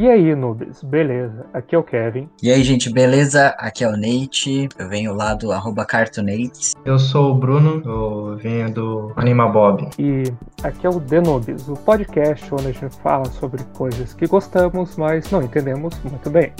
E aí, noobs, beleza? Aqui é o Kevin. E aí, gente, beleza? Aqui é o Nate. Eu venho lá do arroba. Eu sou o Bruno, eu venho do Animabob. E aqui é o The Noobs, o podcast onde a gente fala sobre coisas que gostamos, mas não entendemos muito bem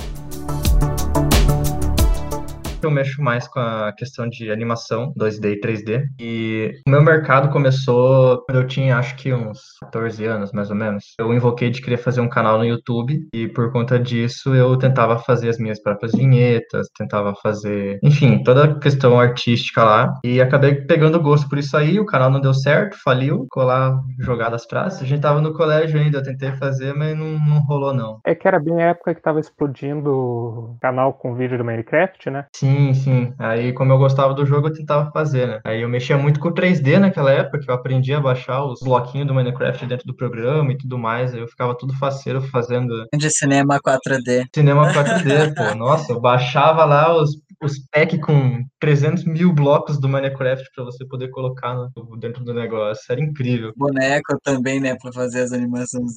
eu mexo mais com a questão de animação 2D e 3D. E o meu mercado começou quando eu tinha acho que uns 14 anos, mais ou menos. Eu invoquei de querer fazer um canal no YouTube e por conta disso eu tentava fazer as minhas próprias vinhetas, tentava fazer, enfim, toda a questão artística lá. E acabei pegando gosto por isso aí, o canal não deu certo, faliu, lá jogado as praças. A gente tava no colégio ainda, eu tentei fazer, mas não, não rolou não. É que era bem a época que tava explodindo o canal com vídeo do Minecraft, né? Sim, Sim, sim. Aí, como eu gostava do jogo, eu tentava fazer, né? Aí eu mexia muito com 3D naquela época, que eu aprendi a baixar os bloquinhos do Minecraft dentro do programa e tudo mais. Aí eu ficava tudo faceiro fazendo. De cinema 4D. Cinema 4D, pô. Nossa, eu baixava lá os os packs com 300 mil blocos do Minecraft para você poder colocar no, dentro do negócio. Era incrível. Boneco também, né, para fazer as animações.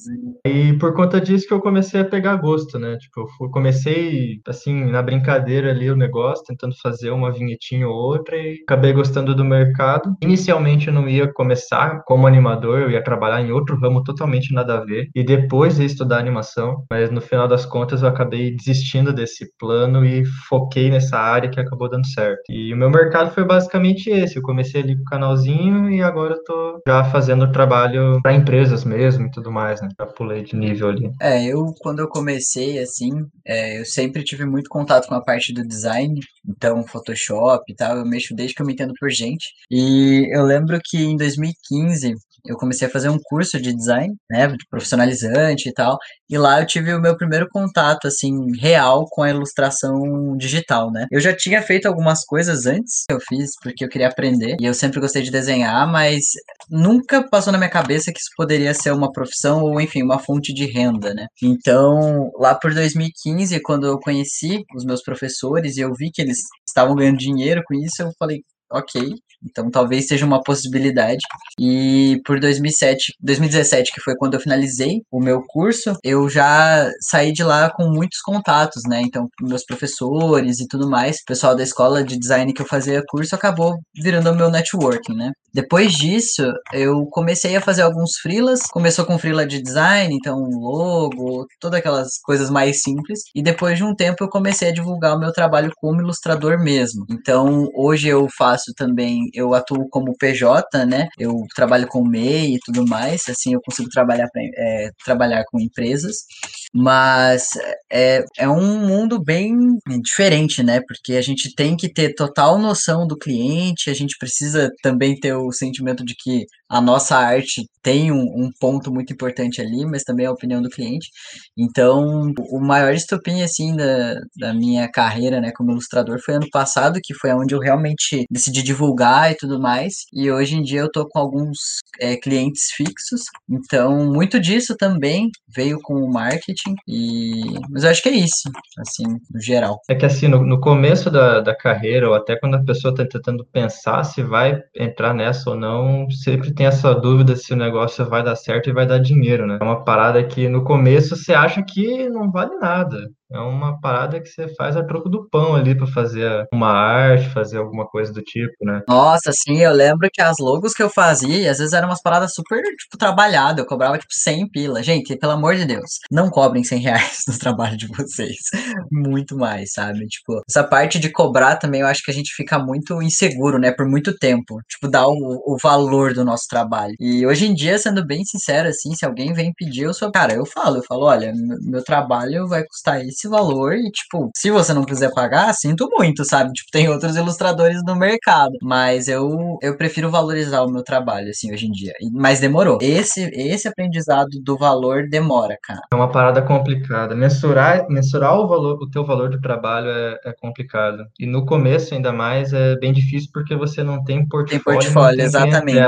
E por conta disso que eu comecei a pegar gosto, né? Tipo, eu fui, comecei, assim, na brincadeira ali o negócio, tentando fazer uma vinhetinha ou outra e acabei gostando do mercado. Inicialmente eu não ia começar como animador, eu ia trabalhar em outro ramo totalmente nada a ver. E depois ia estudar animação, mas no final das contas eu acabei desistindo desse plano e foquei nessa área área que acabou dando certo. E o meu mercado foi basicamente esse. Eu comecei ali com o canalzinho e agora eu tô já fazendo trabalho para empresas mesmo e tudo mais, né? Já pulei de nível ali. É, eu quando eu comecei assim, é, eu sempre tive muito contato com a parte do design, então Photoshop e tal, eu mexo desde que eu me entendo por gente. E eu lembro que em 2015 eu comecei a fazer um curso de design, né, de profissionalizante e tal, e lá eu tive o meu primeiro contato, assim, real com a ilustração digital, né. Eu já tinha feito algumas coisas antes, eu fiz porque eu queria aprender, e eu sempre gostei de desenhar, mas nunca passou na minha cabeça que isso poderia ser uma profissão ou, enfim, uma fonte de renda, né. Então, lá por 2015, quando eu conheci os meus professores e eu vi que eles estavam ganhando dinheiro com isso, eu falei, ok, então talvez seja uma possibilidade. E por 2007, 2017, que foi quando eu finalizei o meu curso, eu já saí de lá com muitos contatos, né? Então, meus professores e tudo mais, o pessoal da escola de design que eu fazia curso acabou virando o meu networking, né? Depois disso, eu comecei a fazer alguns freelas. Começou com freela de design, então logo, todas aquelas coisas mais simples. E depois de um tempo eu comecei a divulgar o meu trabalho como ilustrador mesmo. Então, hoje eu faço também eu atuo como PJ, né? Eu trabalho com MEI e tudo mais, assim eu consigo trabalhar, pra, é, trabalhar com empresas, mas é, é um mundo bem diferente, né? Porque a gente tem que ter total noção do cliente, a gente precisa também ter o sentimento de que a nossa arte tem um, um, ponto muito importante ali, mas também a opinião do cliente. Então, o maior estopim, assim, da, da minha carreira, né, como ilustrador foi ano passado, que foi onde eu realmente decidi divulgar e tudo mais. E hoje em dia eu tô com alguns é, clientes fixos. Então, muito disso também veio com o marketing. E... Mas eu acho que é isso, assim, no geral. É que, assim, no, no começo da, da carreira, ou até quando a pessoa tá tentando pensar se vai entrar nessa ou não, sempre tem essa dúvida se o negócio vai dar certo e vai dar dinheiro, né? É uma parada que no começo você acha que não vale nada. É uma parada que você faz a troco do pão ali para fazer uma arte, fazer alguma coisa do tipo, né? Nossa, sim, eu lembro que as logos que eu fazia, às vezes eram umas paradas super, tipo, trabalhadas. Eu cobrava, tipo, 100 pila. Gente, pelo amor de Deus, não cobrem 100 reais no trabalho de vocês. Muito mais, sabe? Tipo, essa parte de cobrar também eu acho que a gente fica muito inseguro, né? Por muito tempo. Tipo, dar o, o valor do nosso trabalho. E hoje em dia, sendo bem sincero, assim, se alguém vem pedir, eu sou, cara, eu falo, eu falo, olha, meu trabalho vai custar isso esse valor e, tipo, se você não quiser pagar, sinto muito, sabe? Tipo, tem outros ilustradores no mercado, mas eu, eu prefiro valorizar o meu trabalho, assim, hoje em dia. Mas demorou. Esse, esse aprendizado do valor demora, cara. É uma parada complicada. Mensurar, mensurar o valor, o teu valor do trabalho é, é complicado. E no começo, ainda mais, é bem difícil porque você não tem portfólio. Tem portfólio, tem exatamente.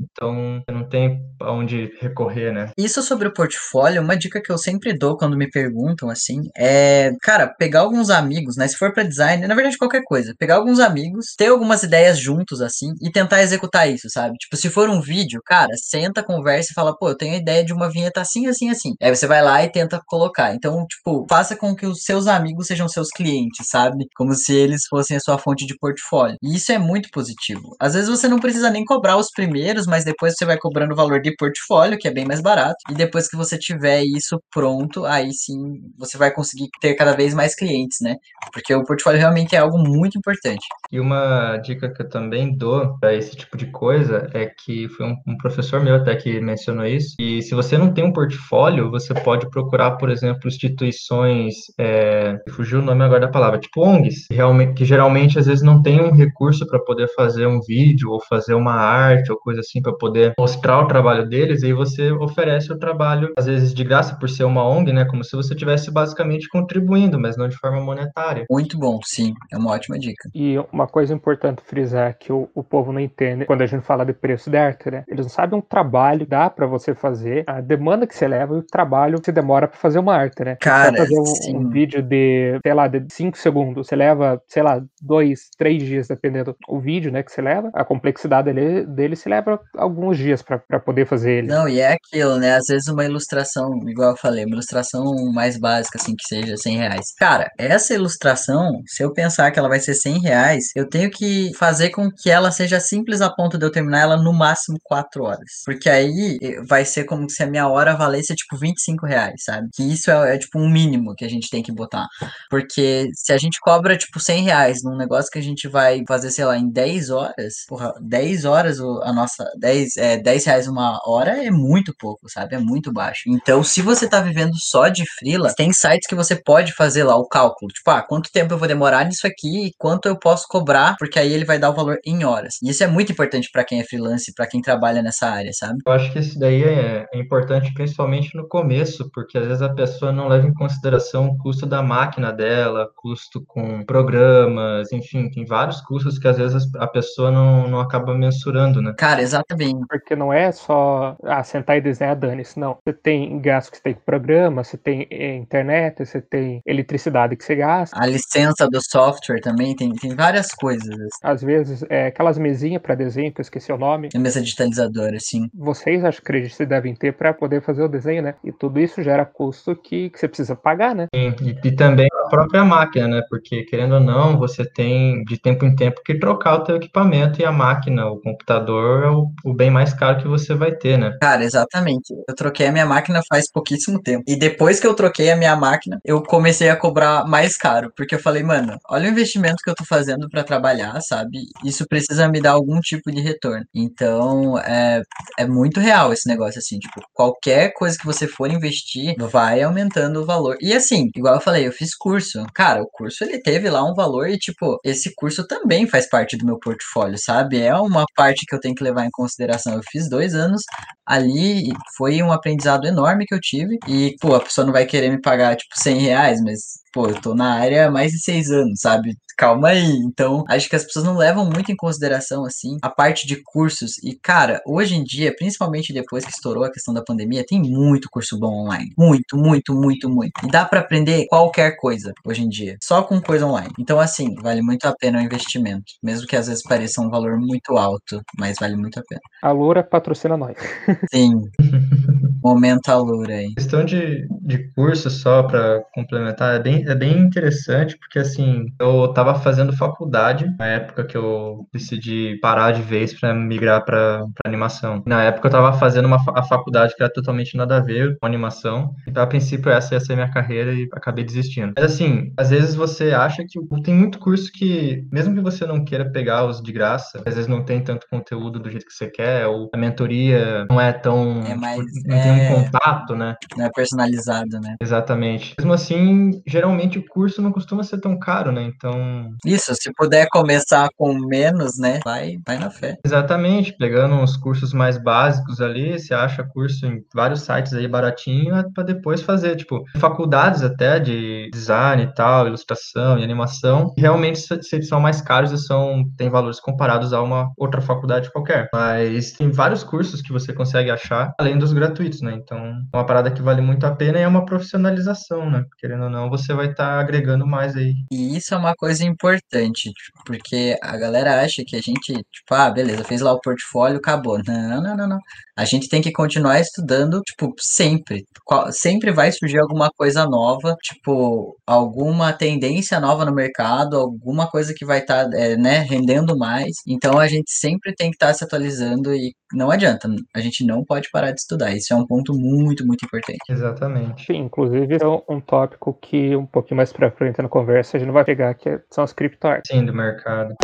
Então, não tem aonde recorrer, né? Isso sobre o portfólio, uma dica que eu sempre dou quando me perguntam, assim, é é, cara, pegar alguns amigos, né? Se for para design, na verdade qualquer coisa, pegar alguns amigos, ter algumas ideias juntos assim e tentar executar isso, sabe? Tipo, se for um vídeo, cara, senta, conversa e fala, pô, eu tenho a ideia de uma vinheta assim, assim, assim. Aí você vai lá e tenta colocar. Então, tipo, faça com que os seus amigos sejam seus clientes, sabe? Como se eles fossem a sua fonte de portfólio. E isso é muito positivo. Às vezes você não precisa nem cobrar os primeiros, mas depois você vai cobrando o valor de portfólio, que é bem mais barato. E depois que você tiver isso pronto, aí sim você vai conseguir ter cada vez mais clientes, né? Porque o portfólio realmente é algo muito importante. E uma dica que eu também dou para esse tipo de coisa é que foi um, um, professor meu até que mencionou isso. E se você não tem um portfólio, você pode procurar, por exemplo, instituições, é, fugiu o nome agora da palavra, tipo ONGs, que, realmente, que geralmente às vezes não tem um recurso para poder fazer um vídeo ou fazer uma arte ou coisa assim para poder mostrar o trabalho deles. E aí você oferece o trabalho, às vezes de graça por ser uma ONG, né? Como se você tivesse basicamente contribuindo, mas não de forma monetária. Muito bom, sim, é uma ótima dica. E uma coisa importante frisar que o, o povo não entende quando a gente fala de preço de arte, né? Eles não sabem um trabalho dá para você fazer, a demanda que você leva e o trabalho que você demora para fazer uma arte, né? Cara, fazer um, um, vídeo de, sei lá, de 5 segundos, você leva, sei lá, dois, três dias, dependendo do vídeo, né, que você leva, a complexidade dele, dele se leva alguns dias para poder fazer ele. Não, e é aquilo, né? Às vezes uma ilustração, igual eu falei, uma ilustração mais básica, assim, que seja 100 reais. Cara, essa ilustração, se eu pensar que ela vai ser 100 reais, eu tenho que fazer com que ela seja simples a ponto de eu terminar ela no máximo 4 horas. Porque aí vai ser como se a minha hora valesse, tipo, 25 reais, sabe? Que isso é, é tipo um mínimo que a gente tem que botar. Porque se a gente cobra, tipo, 100 reais num negócio que a gente vai fazer, sei lá, em 10 horas, porra, 10 horas a nossa, 10, é, 10 reais uma hora é muito pouco, sabe? É muito baixo. Então, se você tá vivendo só de freela, tem sites que você pode fazer lá o cálculo. Tipo, ah, quanto tempo eu vou demorar nisso aqui e quanto eu posso cobrar, porque aí ele vai dar o valor em horas. E isso é muito importante para quem é freelance, para quem trabalha nessa área, sabe? Eu acho que isso daí é, é importante principalmente no começo, porque às vezes a pessoa não leva em consideração o custo da máquina dela, custo com programas, enfim, tem vários custos que às vezes a pessoa não, não acaba mensurando, né? Cara, exatamente. Porque não é só ah, sentar e desenhar dane-se, não. Você tem gasto que você tem programa, você tem eh, internet, você tem eletricidade que você gasta. A licença do software também, tem, tem várias coisas. Assim. Às vezes, é, aquelas mesinhas para desenho, que eu esqueci o nome. A mesa digitalizadora, sim. Vocês, acho que acredito, devem ter para poder fazer o desenho, né? E tudo isso gera custo que, que você precisa pagar, né? Sim, e, e também a própria máquina, né? Porque, querendo ou não, você tem de tempo em tempo que trocar o teu equipamento e a máquina, o computador é o, o bem mais caro que você vai ter, né? Cara, exatamente. Eu troquei a minha máquina faz pouquíssimo tempo. E depois que eu troquei a minha máquina, eu comecei a cobrar mais caro, porque eu falei, mano, olha o investimento que eu tô fazendo para trabalhar, sabe? Isso precisa me dar algum tipo de retorno. Então, é, é muito real esse negócio, assim, tipo, qualquer coisa que você for investir, vai aumentando o valor. E assim, igual eu falei, eu fiz curso. Cara, o curso ele teve lá um valor e, tipo, esse curso também faz parte do meu portfólio, sabe? É uma parte que eu tenho que levar em consideração. Eu fiz dois anos ali, foi um aprendizado enorme que eu tive. E, pô, a pessoa não vai querer me pagar, tipo, 100 reais, mas pô, eu tô na área há mais de seis anos, sabe? Calma aí. Então, acho que as pessoas não levam muito em consideração, assim, a parte de cursos. E, cara, hoje em dia, principalmente depois que estourou a questão da pandemia, tem muito curso bom online. Muito, muito, muito, muito. E dá para aprender qualquer coisa hoje em dia, só com coisa online. Então, assim, vale muito a pena o investimento. Mesmo que às vezes pareça um valor muito alto, mas vale muito a pena. A Loura patrocina nós. Sim. Momento Alura aí. Questão de, de curso só para complementar, é bem, é bem interessante, porque assim, eu estava fazendo faculdade na época que eu decidi parar de vez para migrar para animação. Na época eu estava fazendo uma, a faculdade que era totalmente nada a ver com animação, então a princípio essa ia ser minha carreira e acabei desistindo. Mas assim, às vezes você acha que tem muito curso que, mesmo que você não queira pegar os de graça, às vezes não tem tanto conteúdo do jeito que você quer, ou a mentoria não é tão. É mais, tipo, é... um é. contato, né? Não é personalizado, né? Exatamente. Mesmo assim, geralmente o curso não costuma ser tão caro, né? Então. Isso, se puder começar com menos, né? Vai, vai na fé. Exatamente, pegando uns cursos mais básicos ali, você acha curso em vários sites aí baratinho é para depois fazer, tipo, faculdades até de design e tal, ilustração e animação, realmente são mais caros e são tem valores comparados a uma outra faculdade qualquer. Mas tem vários cursos que você consegue achar além dos gratuitos, né? Então, é uma parada que vale muito a pena e é uma profissionalização, né? Querendo ou não, você vai estar tá agregando mais aí. E isso é uma coisa importante, porque a galera acha que a gente, tipo, ah, beleza, fez lá o portfólio, acabou. Não, não, não, não. A gente tem que continuar estudando, tipo, sempre. Sempre vai surgir alguma coisa nova, tipo, alguma tendência nova no mercado, alguma coisa que vai estar, tá, é, né, rendendo mais. Então a gente sempre tem que estar tá se atualizando e não adianta, a gente não pode parar de estudar. Isso é um ponto muito, muito importante. Exatamente. Sim, inclusive é um tópico que um pouquinho mais pra frente na conversa a gente vai pegar, que são as criptoartes. Sim, do mercado.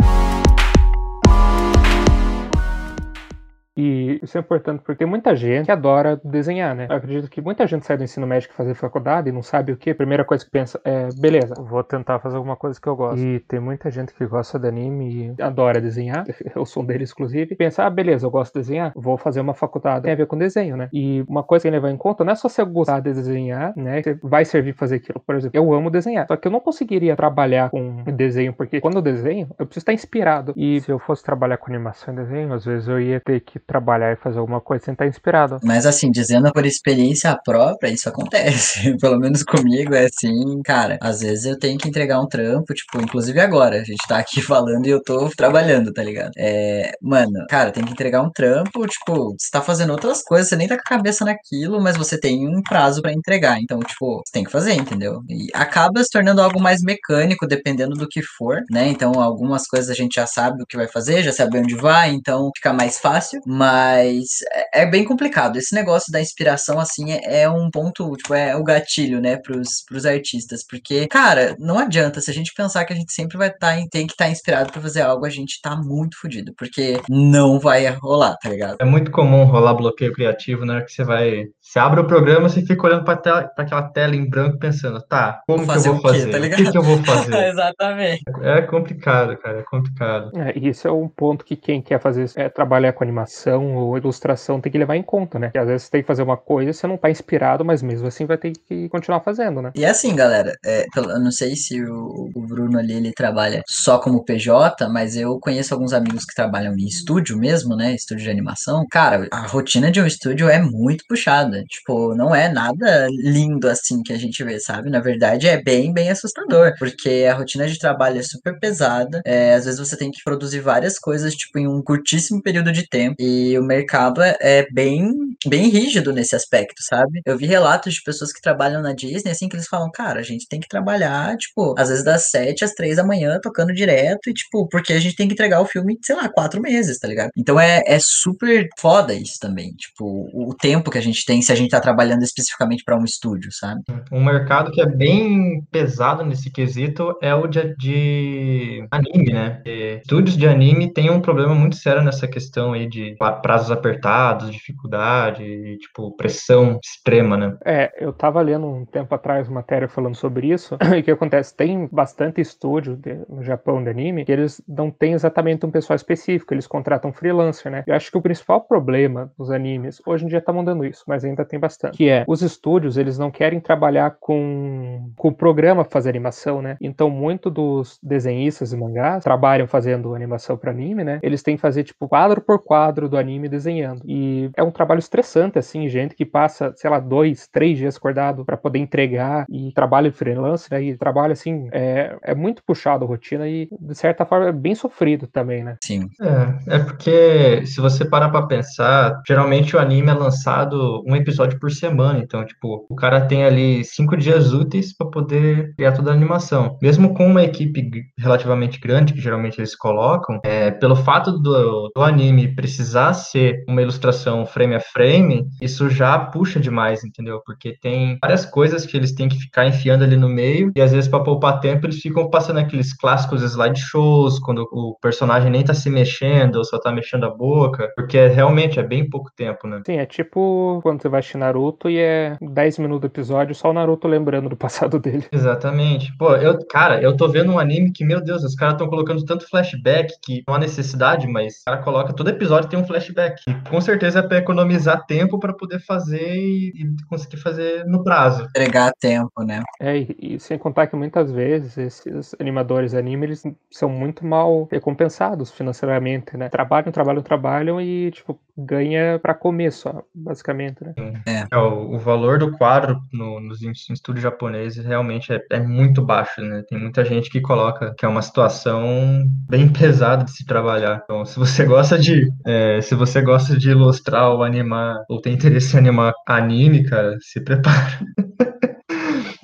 E isso é importante porque tem muita gente que adora desenhar, né? Eu acredito que muita gente sai do ensino médio fazer faculdade e não sabe o que. A primeira coisa que pensa é, beleza, vou tentar fazer alguma coisa que eu gosto. E tem muita gente que gosta de anime e adora desenhar. Eu sou um deles, inclusive. Pensa, ah, beleza, eu gosto de desenhar, vou fazer uma faculdade. Tem a ver com desenho, né? E uma coisa que levar em conta não é só você gostar de desenhar, né? Que vai servir fazer aquilo. Por exemplo, eu amo desenhar. Só que eu não conseguiria trabalhar com desenho, porque quando eu desenho, eu preciso estar inspirado. E se eu fosse trabalhar com animação e desenho, às vezes eu ia ter que trabalhar e fazer alguma coisa sem estar inspirado. Mas assim, dizendo por experiência própria, isso acontece. Pelo menos comigo é assim, cara. Às vezes eu tenho que entregar um trampo, tipo, inclusive agora. A gente tá aqui falando e eu tô trabalhando, tá ligado? É, mano, cara, tem que entregar um trampo, tipo, você tá fazendo outras coisas, você nem tá com a cabeça naquilo, mas você tem um prazo para entregar. Então, tipo, você tem que fazer, entendeu? E acaba se tornando algo mais mecânico, dependendo do que for, né? Então, algumas coisas a gente já sabe o que vai fazer, já sabe onde vai, então fica mais fácil. Mas é, é bem complicado. Esse negócio da inspiração, assim, é, é, um ponto, tipo, é o gatilho, né, pros, pros artistas. Porque, cara, não adianta. Se a gente pensar que a gente sempre vai estar, tá, tem que estar tá inspirado para fazer algo, a gente tá muito fodido. Porque não vai rolar, tá ligado? É muito comum rolar bloqueio criativo na hora que você vai. Você abre o programa, você fica olhando pra aquela tela em branco pensando, tá, como que eu vou fazer? Tá o que, que eu vou fazer? Exatamente. É complicado, cara, é complicado. É, isso é um ponto que quem quer fazer é trabalhar com animação ou ilustração tem que levar em conta, né? Que às vezes você tem que fazer uma coisa, você não tá inspirado, mas mesmo assim vai ter que continuar fazendo, né? E assim, galera, é, eu não sei se o, o, Bruno ali ele trabalha só como PJ, mas eu conheço alguns amigos que trabalham em estúdio mesmo, né? Estúdio de animação. Cara, a rotina de um estúdio é muito puxada. Tipo, não é nada lindo assim que a gente vê, sabe? Na verdade, é bem, bem assustador, porque a rotina de trabalho é super pesada. É, às vezes você tem que produzir várias coisas, tipo, em um curtíssimo período de tempo. E o mercado é, é bem, bem rígido nesse aspecto, sabe? Eu vi relatos de pessoas que trabalham na Disney, assim, que eles falam, cara, a gente tem que trabalhar, tipo, às vezes das 7 às 3 da manhã, tocando direto, e, tipo, porque a gente tem que entregar o filme, sei lá, quatro meses, tá ligado? Então é, é super foda isso também, tipo, o tempo que a gente tem se a gente tá trabalhando especificamente para um estúdio, sabe? Um mercado que é bem pesado nesse quesito é o de, de anime, né? E estúdios de anime têm um problema muito sério nessa questão aí de prazos apertados, dificuldade, tipo, pressão extrema, né? É, eu tava lendo um tempo atrás uma matéria falando sobre isso, e o que acontece? Tem bastante estúdio de, no Japão de anime que eles não têm exatamente um pessoal específico, eles contratam freelancer, né? Eu acho que o principal problema dos animes, hoje em dia tá mudando isso, mas ainda tem bastante, que é, os estúdios, eles não querem trabalhar com, com o programa fazer animação, né? Então, muito dos desenhistas e mangás trabalham fazendo animação para anime, né? Eles têm que fazer, tipo, quadro por quadro do anime desenhando. E é um trabalho estressante, assim, gente que passa, sei lá, dois, três dias acordado para poder entregar e trabalha freelance, né? E trabalha, assim, é, é muito puxado a rotina e, de certa forma, é bem sofrido também, né? Sim. É, é porque se você parar pra pensar, geralmente o anime é lançado um episódio por semana, então, tipo, o cara tem ali cinco dias úteis para poder criar toda a animação. Mesmo com uma equipe relativamente grande, que geralmente eles colocam, é, pelo fato do, do anime precisar ser uma ilustração frame a frame, isso já puxa demais, entendeu? Porque tem várias coisas que eles têm que ficar enfiando ali no meio, e às vezes para poupar tempo eles ficam passando aqueles clássicos slideshows, quando o personagem nem tá se mexendo, ou só tá mexendo a boca, porque é, realmente é bem pouco tempo, né? Sim, é tipo quando você vai assistir Naruto e é 10 minutos do episódio, só o Naruto lembrando do passado dele. Exatamente. Pô, eu, cara, eu tô vendo um anime que, meu Deus, os caras estão colocando tanto flashback que não há necessidade, mas o cara coloca, todo episódio tem um flashback. E com certeza é para economizar tempo para poder fazer e, e, conseguir fazer no prazo. Entregar tempo, né? É, e, e, sem contar que muitas vezes esses animadores anime, eles são muito mal recompensados financeiramente, né? Trabalham, trabalham, trabalham e, tipo, ganha para comer só, basicamente, né? É. é o, o, valor do quadro no, nos estúdios japoneses realmente é, é, muito baixo, né? Tem muita gente que coloca que é uma situação bem pesada de se trabalhar. Então, se você gosta de é, se você gosta de ilustrar ou animar ou tem interesse em animar anime, cara, se prepara.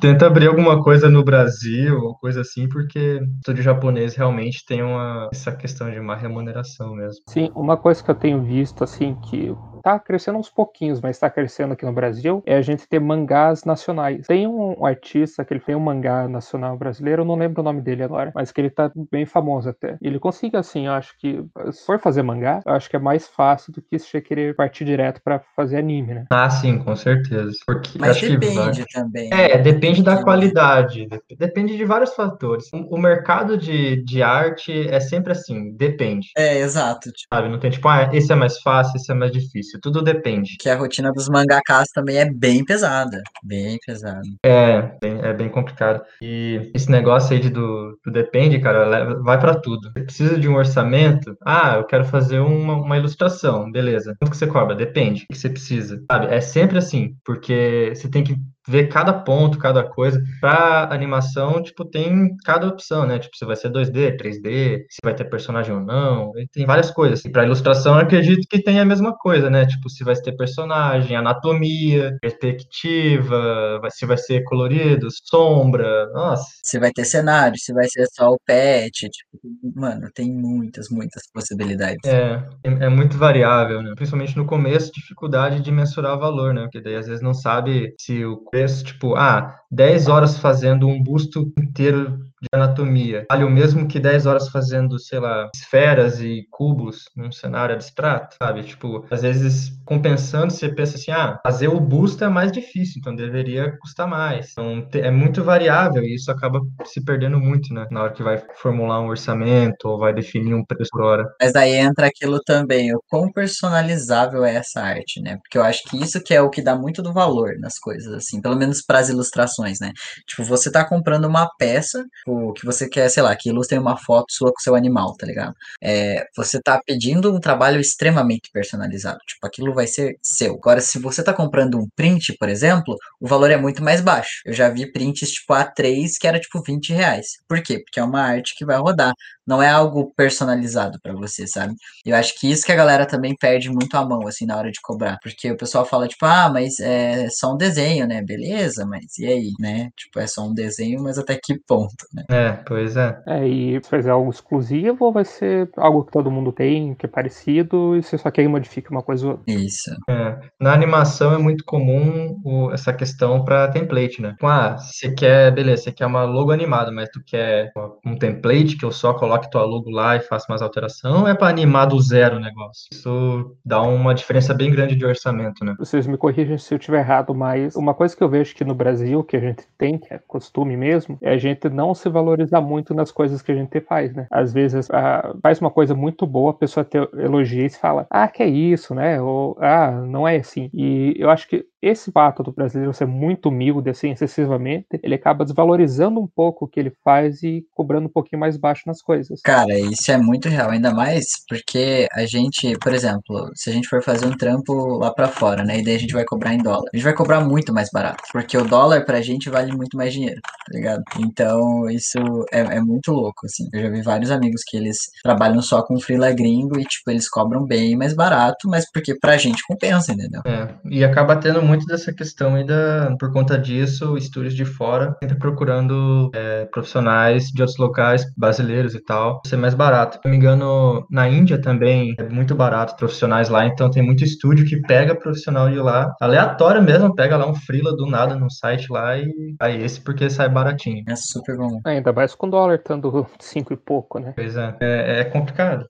tenta abrir alguma coisa no Brasil ou coisa assim, porque o estúdio japonês realmente tem uma, essa questão de uma remuneração mesmo. Sim, uma coisa que eu tenho visto, assim, que tá crescendo uns pouquinhos, mas está crescendo aqui no Brasil, é a gente ter mangás nacionais. Tem um artista que ele tem um mangá nacional brasileiro, eu não lembro o nome dele agora, mas que ele tá bem famoso até. Ele consegue, assim, eu acho que, se for fazer mangá, eu acho que é mais fácil do que se você querer partir direto para fazer anime, né? Ah, sim, com certeza. Porque mas depende também. É, depende da qualidade, depende de vários fatores. O mercado de, de arte é sempre assim, depende. É, exato. Tipo... Sabe, não tem tipo, ah, esse é mais fácil, esse é mais difícil tudo depende. Que a rotina dos mangakas também é bem pesada, bem pesada. É, bem, é bem complicado. E esse negócio aí de do, do depende, cara, vai para tudo. Você precisa de um orçamento? Ah, eu quero fazer uma, uma ilustração, beleza. Quanto que você cobra? Depende. O que você precisa? Sabe, é sempre assim, porque você tem que ver cada ponto, cada coisa. Para animação, tipo, tem cada opção, né? Tipo, se vai ser 2D, 3D, se vai ter personagem ou não, tem várias coisas. E para ilustração, acredito que tem a mesma coisa, né? Tipo, se vai ter personagem, anatomia, perspectiva, se vai ser colorido, sombra, nossa. Se vai ter cenário, se vai ser só o pet, tipo, mano, tem muitas, muitas possibilidades. É, é muito variável, né? Principalmente no começo, dificuldade de mensurar valor, né? Porque daí às vezes não sabe se o preço, tipo, ah, 10 horas fazendo um busto inteiro de anatomia vale o mesmo que 10 horas fazendo, sei lá, esferas e cubos num cenário abstrato, sabe? Tipo, às vezes compensando, você pensa assim, ah, fazer o busto é mais difícil, então deveria custar mais. Então é muito variável e isso acaba se perdendo muito, né? Na hora que vai formular um orçamento ou vai definir um preço por hora. Mas aí entra aquilo também, o quão personalizável é essa arte, né? Porque eu acho que isso que é o que dá muito do valor nas coisas, assim, pelo menos para as ilustrações, né? Tipo, você tá comprando uma peça, tipo, que você quer, sei lá, que ilustre uma foto sua com seu animal, tá ligado? É, você tá pedindo um trabalho extremamente personalizado. Tipo, aquilo vai ser seu. Agora, se você tá comprando um print, por exemplo, o valor é muito mais baixo. Eu já vi prints tipo A3 que era tipo 20 reais. Por quê? Porque é uma arte que vai rodar não é algo personalizado para você, sabe? Eu acho que isso que a galera também perde muito a mão, assim, na hora de cobrar. Porque o pessoal fala, tipo, ah, mas é só um desenho, né? Beleza, mas e aí, né? Tipo, é só um desenho, mas até que ponto, né? É, pois é. É, e fazer algo exclusivo ou vai ser algo que todo mundo tem, que é parecido, e você só quer modificar uma coisa ou outra? Isso. É. Na animação é muito comum o, essa questão para template, né? Tipo, ah, você quer, beleza, você quer uma logo animada, mas tu quer um template que eu só coloco coloque tua logo lá e faça mais alteração, ou é para animar do zero o negócio? Isso dá uma diferença bem grande de orçamento, né? Vocês me corrigem se eu estiver errado, mas uma coisa que eu vejo que no Brasil, que a gente tem, que é costume mesmo, é a gente não se valorizar muito nas coisas que a gente faz, né? Às vezes a, faz uma coisa muito boa, a pessoa te elogia e fala, ah, que é isso, né? Ou, ah, não é assim. E eu acho que esse fato do brasileiro ser muito humilde, assim, excessivamente, ele acaba desvalorizando um pouco o que ele faz e cobrando um pouquinho mais baixo nas coisas. Cara, isso é muito real, ainda mais porque a gente, por exemplo, se a gente for fazer um trampo lá para fora, né, e daí a gente vai cobrar em dólar, a gente vai cobrar muito mais barato, porque o dólar pra gente vale muito mais dinheiro, tá ligado? Então, isso é, é muito louco, assim. Eu já vi vários amigos que eles trabalham só com freela gringo e, tipo, eles cobram bem mais barato, mas porque pra gente compensa, entendeu? É, e acaba tendo muito muito dessa questão ainda, por conta disso, estúdios de fora sempre procurando é, profissionais de outros locais, brasileiros e tal, ser mais barato. Se não me engano, na Índia também é muito barato profissionais lá, então tem muito estúdio que pega profissional de lá, aleatório mesmo, pega lá um freela do nada no site lá e aí esse porque sai baratinho. É super bom. ainda mais com dólar estando cinco e pouco, né? Pois é, é, é complicado.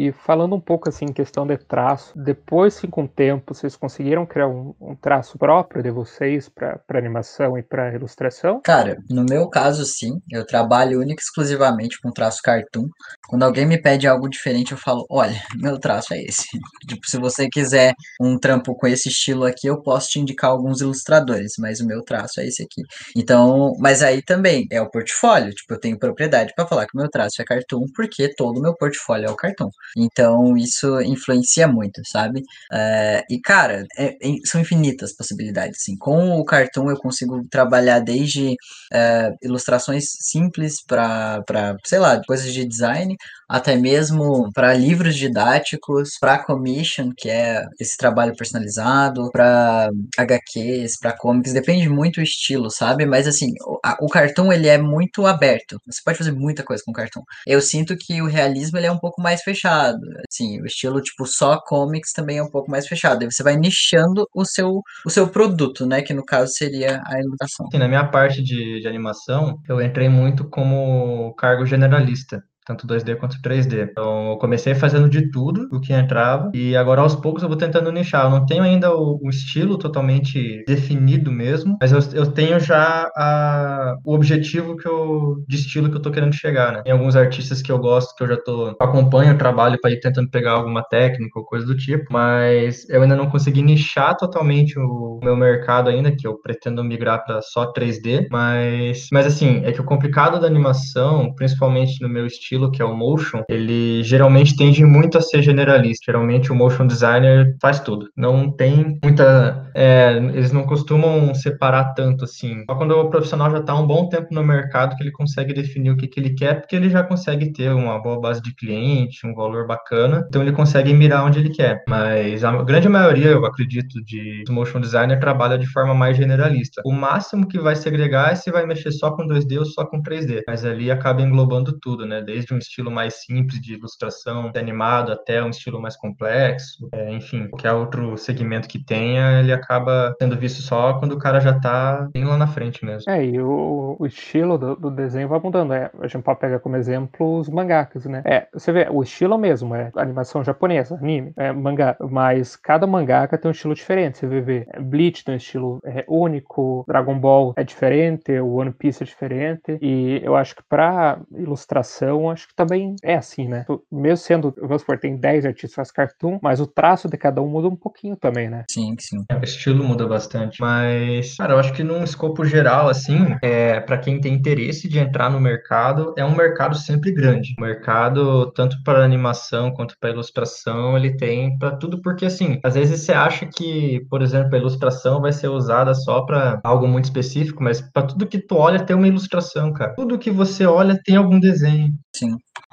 E falando um pouco assim em questão de traço, depois, sim, com o tempo, vocês conseguiram criar um, um traço próprio de vocês para animação e para ilustração? Cara, no meu caso, sim. Eu trabalho única e exclusivamente com traço cartoon. Quando alguém me pede algo diferente, eu falo: olha, meu traço é esse. tipo, se você quiser um trampo com esse estilo aqui, eu posso te indicar alguns ilustradores, mas o meu traço é esse aqui. Então, mas aí também é o portfólio. Tipo, eu tenho propriedade para falar que o meu traço é cartoon, porque todo o meu portfólio é o cartoon. Então, isso influencia muito, sabe? É, e, cara, é, é, são infinitas possibilidades, assim. Com o cartoon, eu consigo trabalhar desde é, ilustrações simples para, sei lá, coisas de design, até mesmo para livros didáticos, para commission, que é esse trabalho personalizado, para HQs, para comics, depende muito do estilo, sabe? Mas assim, o, a, o cartoon ele é muito aberto. Você pode fazer muita coisa com cartoon. Eu sinto que o realismo ele é um pouco mais fechado. Assim, o estilo tipo só comics também é um pouco mais fechado. Aí você vai nichando o seu o seu produto, né, que no caso seria a ilustração. Sim, na minha parte de, de animação, eu entrei muito como cargo generalista tanto 2D quanto 3D. Então, eu comecei fazendo de tudo o que entrava e agora aos poucos eu vou tentando nichar. Eu não tenho ainda o, o estilo totalmente definido mesmo, mas eu, eu tenho já a, o objetivo que eu, de estilo que eu tô querendo chegar, né? Tem alguns artistas que eu gosto, que eu já tô acompanho o trabalho para ir tentando pegar alguma técnica ou coisa do tipo, mas eu ainda não consegui nichar totalmente o meu mercado ainda, que eu pretendo migrar para só 3D, mas mas assim, é que o complicado da animação, principalmente no meu estilo estilo, que é o motion, ele geralmente tende muito a ser generalista. Geralmente o motion designer faz tudo. Não tem muita. É, eles não costumam separar tanto assim. Só quando o profissional já está um bom tempo no mercado que ele consegue definir o que, que ele quer, porque ele já consegue ter uma boa base de cliente, um valor bacana, então ele consegue mirar onde ele quer. Mas a grande maioria, eu acredito, de motion designer trabalha de forma mais generalista. O máximo que vai segregar é se vai mexer só com 2D ou só com 3D. Mas ali acaba englobando tudo, né? Desde um estilo mais simples de ilustração, de animado, até um estilo mais complexo. É, enfim, qualquer outro segmento que tenha, ele acaba sendo visto só quando o cara já tá bem lá na frente mesmo. É, e o, o estilo do, do, desenho vai mudando. É, a gente pode pegar como exemplo os mangakas, né? É, você vê, o estilo mesmo é animação japonesa, anime, é mangá, mas cada mangaka tem um estilo diferente. Você vê, vê Bleach tem um estilo é, único, Dragon Ball é diferente, o One Piece é diferente, e eu acho que para ilustração, acho que também é assim, né? Mesmo sendo, vamos supor, tem 10 artistas cartoon, mas o traço de cada um muda um pouquinho também, né? Sim, sim. É, o estilo muda bastante. Mas, cara, eu acho que num escopo geral, assim, é, para quem tem interesse de entrar no mercado, é um mercado sempre grande. O mercado, tanto para animação quanto para ilustração, ele tem para tudo, porque assim, às vezes você acha que, por exemplo, a ilustração vai ser usada só para algo muito específico, mas para tudo que tu olha tem uma ilustração, cara. Tudo que você olha tem algum desenho.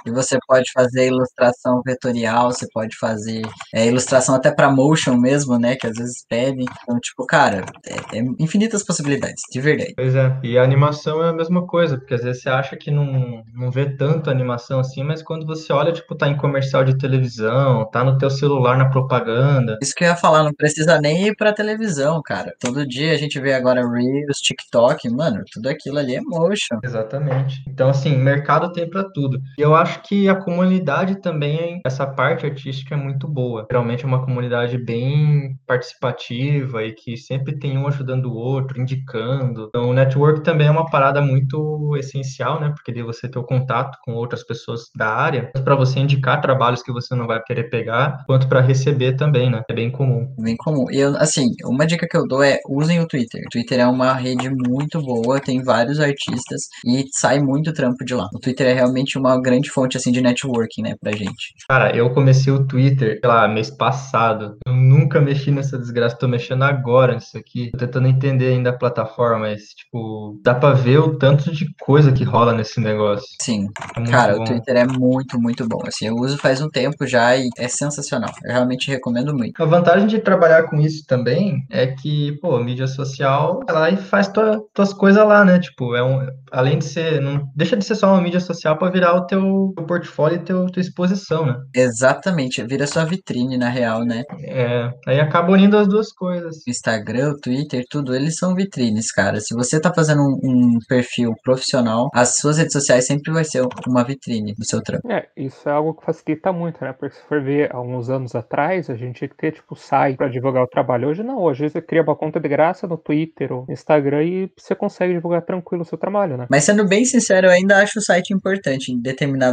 E você pode fazer ilustração vetorial, você pode fazer é, ilustração até para motion mesmo, né? Que às vezes pedem. Então, tipo, cara, é, é, infinitas possibilidades, de verdade. Pois é. E a animação é a mesma coisa, porque às vezes você acha que não, não vê tanto animação assim, mas quando você olha, tipo, tá em comercial de televisão, tá no teu celular na propaganda. Isso que eu ia falar, não precisa nem ir pra televisão, cara. Todo dia a gente vê agora Reels, TikTok, mano, tudo aquilo ali é motion. Exatamente. Então, assim, mercado tem para tudo. E eu acho que a comunidade também, essa parte artística é muito boa. Realmente é uma comunidade bem participativa e que sempre tem um ajudando o outro, indicando. Então, o network também é uma parada muito essencial, né? Porque daí você ter o contato com outras pessoas da área, para você indicar trabalhos que você não vai querer pegar, quanto para receber também, né? É bem comum. Bem comum. E assim, uma dica que eu dou é usem o Twitter. O Twitter é uma rede muito boa, tem vários artistas e sai muito trampo de lá. O Twitter é realmente uma grande fonte assim de networking, né, pra gente. Cara, eu comecei o Twitter, sei lá, mês passado. Eu nunca mexi nessa desgraça, tô mexendo agora nisso aqui. Tô tentando entender ainda a plataforma, mas, tipo, dá pra ver o tanto de coisa que rola nesse negócio. Sim. É Cara, bom. o Twitter é muito, muito bom. Assim, eu uso faz um tempo já e é sensacional. Eu realmente recomendo muito. A vantagem de trabalhar com isso também é que, pô, mídia social, ela faz tua, tuas coisas lá, né? Tipo, é um, além de ser, não deixa de ser só uma mídia social para virar o teu teu, teu portfólio e teu, tua exposição, né? Exatamente, vira sua vitrine na real, né? É, aí acaba unindo as duas coisas. O Instagram, o Twitter, tudo, eles são vitrines, cara. Se você tá fazendo um, um perfil profissional, as suas redes sociais sempre vai ser uma vitrine do seu trampo. É, isso é algo que facilita muito, né? Porque se for ver há uns anos atrás, a gente tinha que ter, tipo, site para divulgar o trabalho. Hoje não, hoje você cria uma conta de graça no Twitter ou no Instagram e você consegue divulgar tranquilo o seu trabalho, né? Mas sendo bem sincero, eu ainda acho o site importante em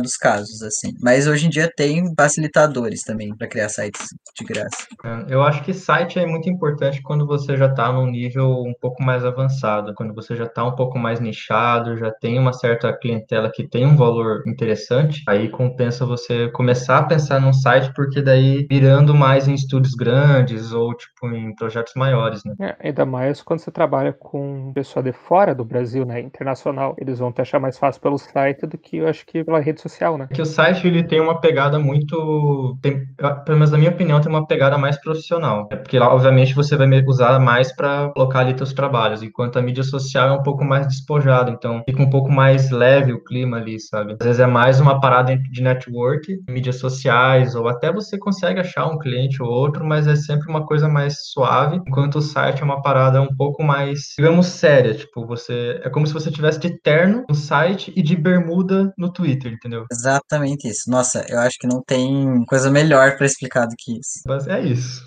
determinados casos, assim. Mas hoje em dia tem facilitadores também para criar sites de graça. É, eu acho que site é muito importante quando você já está num nível um pouco mais avançado, quando você já está um pouco mais nichado, já tem uma certa clientela que tem um valor interessante, aí compensa você começar a pensar num site, porque daí virando mais em estúdios grandes ou tipo em projetos maiores, né? É, ainda mais quando você trabalha com pessoa de fora do Brasil, né? Internacional. Eles vão te achar mais fácil pelo site do que eu acho que pela rede social, né? É que o site ele tem uma pegada muito, tem, pelo menos na minha opinião, tem uma pegada mais profissional. É porque lá, obviamente, você vai usar mais para colocar ali seus trabalhos, enquanto a mídia social é um pouco mais despojada, então fica um pouco mais leve o clima ali, sabe? Às vezes é mais uma parada de network, mídias sociais, ou até você consegue achar um cliente ou outro, mas é sempre uma coisa mais suave, enquanto o site é uma parada um pouco mais, digamos, séria, tipo, você é como se você tivesse de terno no site e de bermuda no Twitter, entendeu? Exatamente isso. Nossa, eu acho que não tem coisa melhor para explicar do que isso. Mas é isso.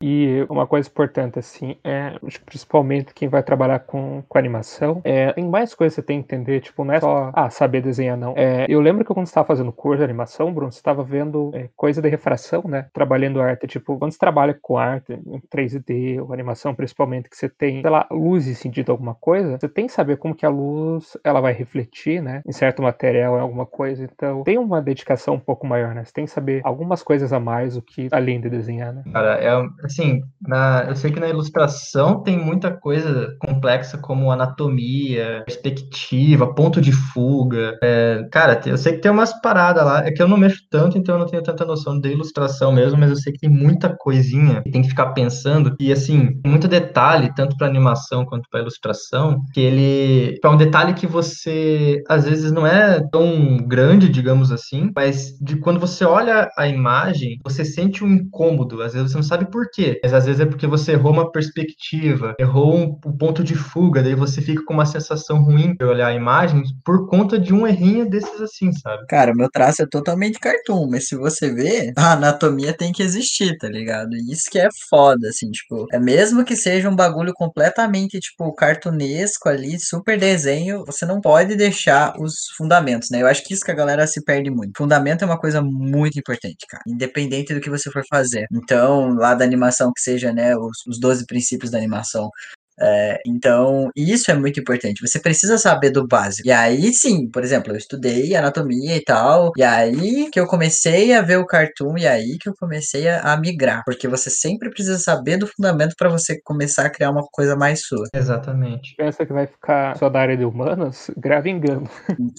E uma coisa importante, assim, é, principalmente quem vai trabalhar com, com animação, é, tem mais coisas que você tem que entender, tipo, não é só, ah, saber desenhar, não. É, eu lembro que quando você estava fazendo curso de animação, Bruno, você estava vendo é, coisa de refração, né? Trabalhando arte, tipo, quando você trabalha com arte, em 3D, ou animação principalmente, que você tem, sei lá, luz e sentido alguma coisa, você tem que saber como que a luz, ela vai refletir, né? Em certo material, em alguma coisa, então tem uma dedicação um pouco maior, né? Você tem que saber algumas coisas a mais do que além de desenhar, né? Cara, é assim, na, eu sei que na ilustração tem muita coisa complexa como anatomia, perspectiva, ponto de fuga. É, cara, eu sei que tem umas paradas lá, é que eu não mexo tanto, então eu não tenho tanta noção de ilustração mesmo, mas eu sei que tem muita coisinha que tem que ficar pensando. E assim, muito detalhe, tanto para animação quanto para ilustração, que ele é um detalhe que você às vezes não é tão grande, digamos assim, mas de quando você olha a imagem, você sente um incômodo, às vezes você não sabe por quê mas às vezes é porque você errou uma perspectiva, errou um, um ponto de fuga, daí você fica com uma sensação ruim de olhar a imagem por conta de um errinho desses assim, sabe? Cara, meu traço é totalmente cartoon, mas se você ver, a anatomia tem que existir, tá ligado? Isso que é foda, assim, tipo, é mesmo que seja um bagulho completamente, tipo, cartunesco ali, super desenho, você não pode deixar os fundamentos, né? Eu acho que isso que a galera se perde muito. Fundamento é uma coisa muito importante, cara, independente do que você for fazer. Então, lá da animação animação que seja, né, os, os 12 princípios da animação. É, então, isso é muito importante. Você precisa saber do básico. E aí, sim, por exemplo, eu estudei anatomia e tal. E aí que eu comecei a ver o cartoon. E aí que eu comecei a, a migrar. Porque você sempre precisa saber do fundamento para você começar a criar uma coisa mais sua. Exatamente. Pensa que vai ficar só da área de humanas? Grave engano.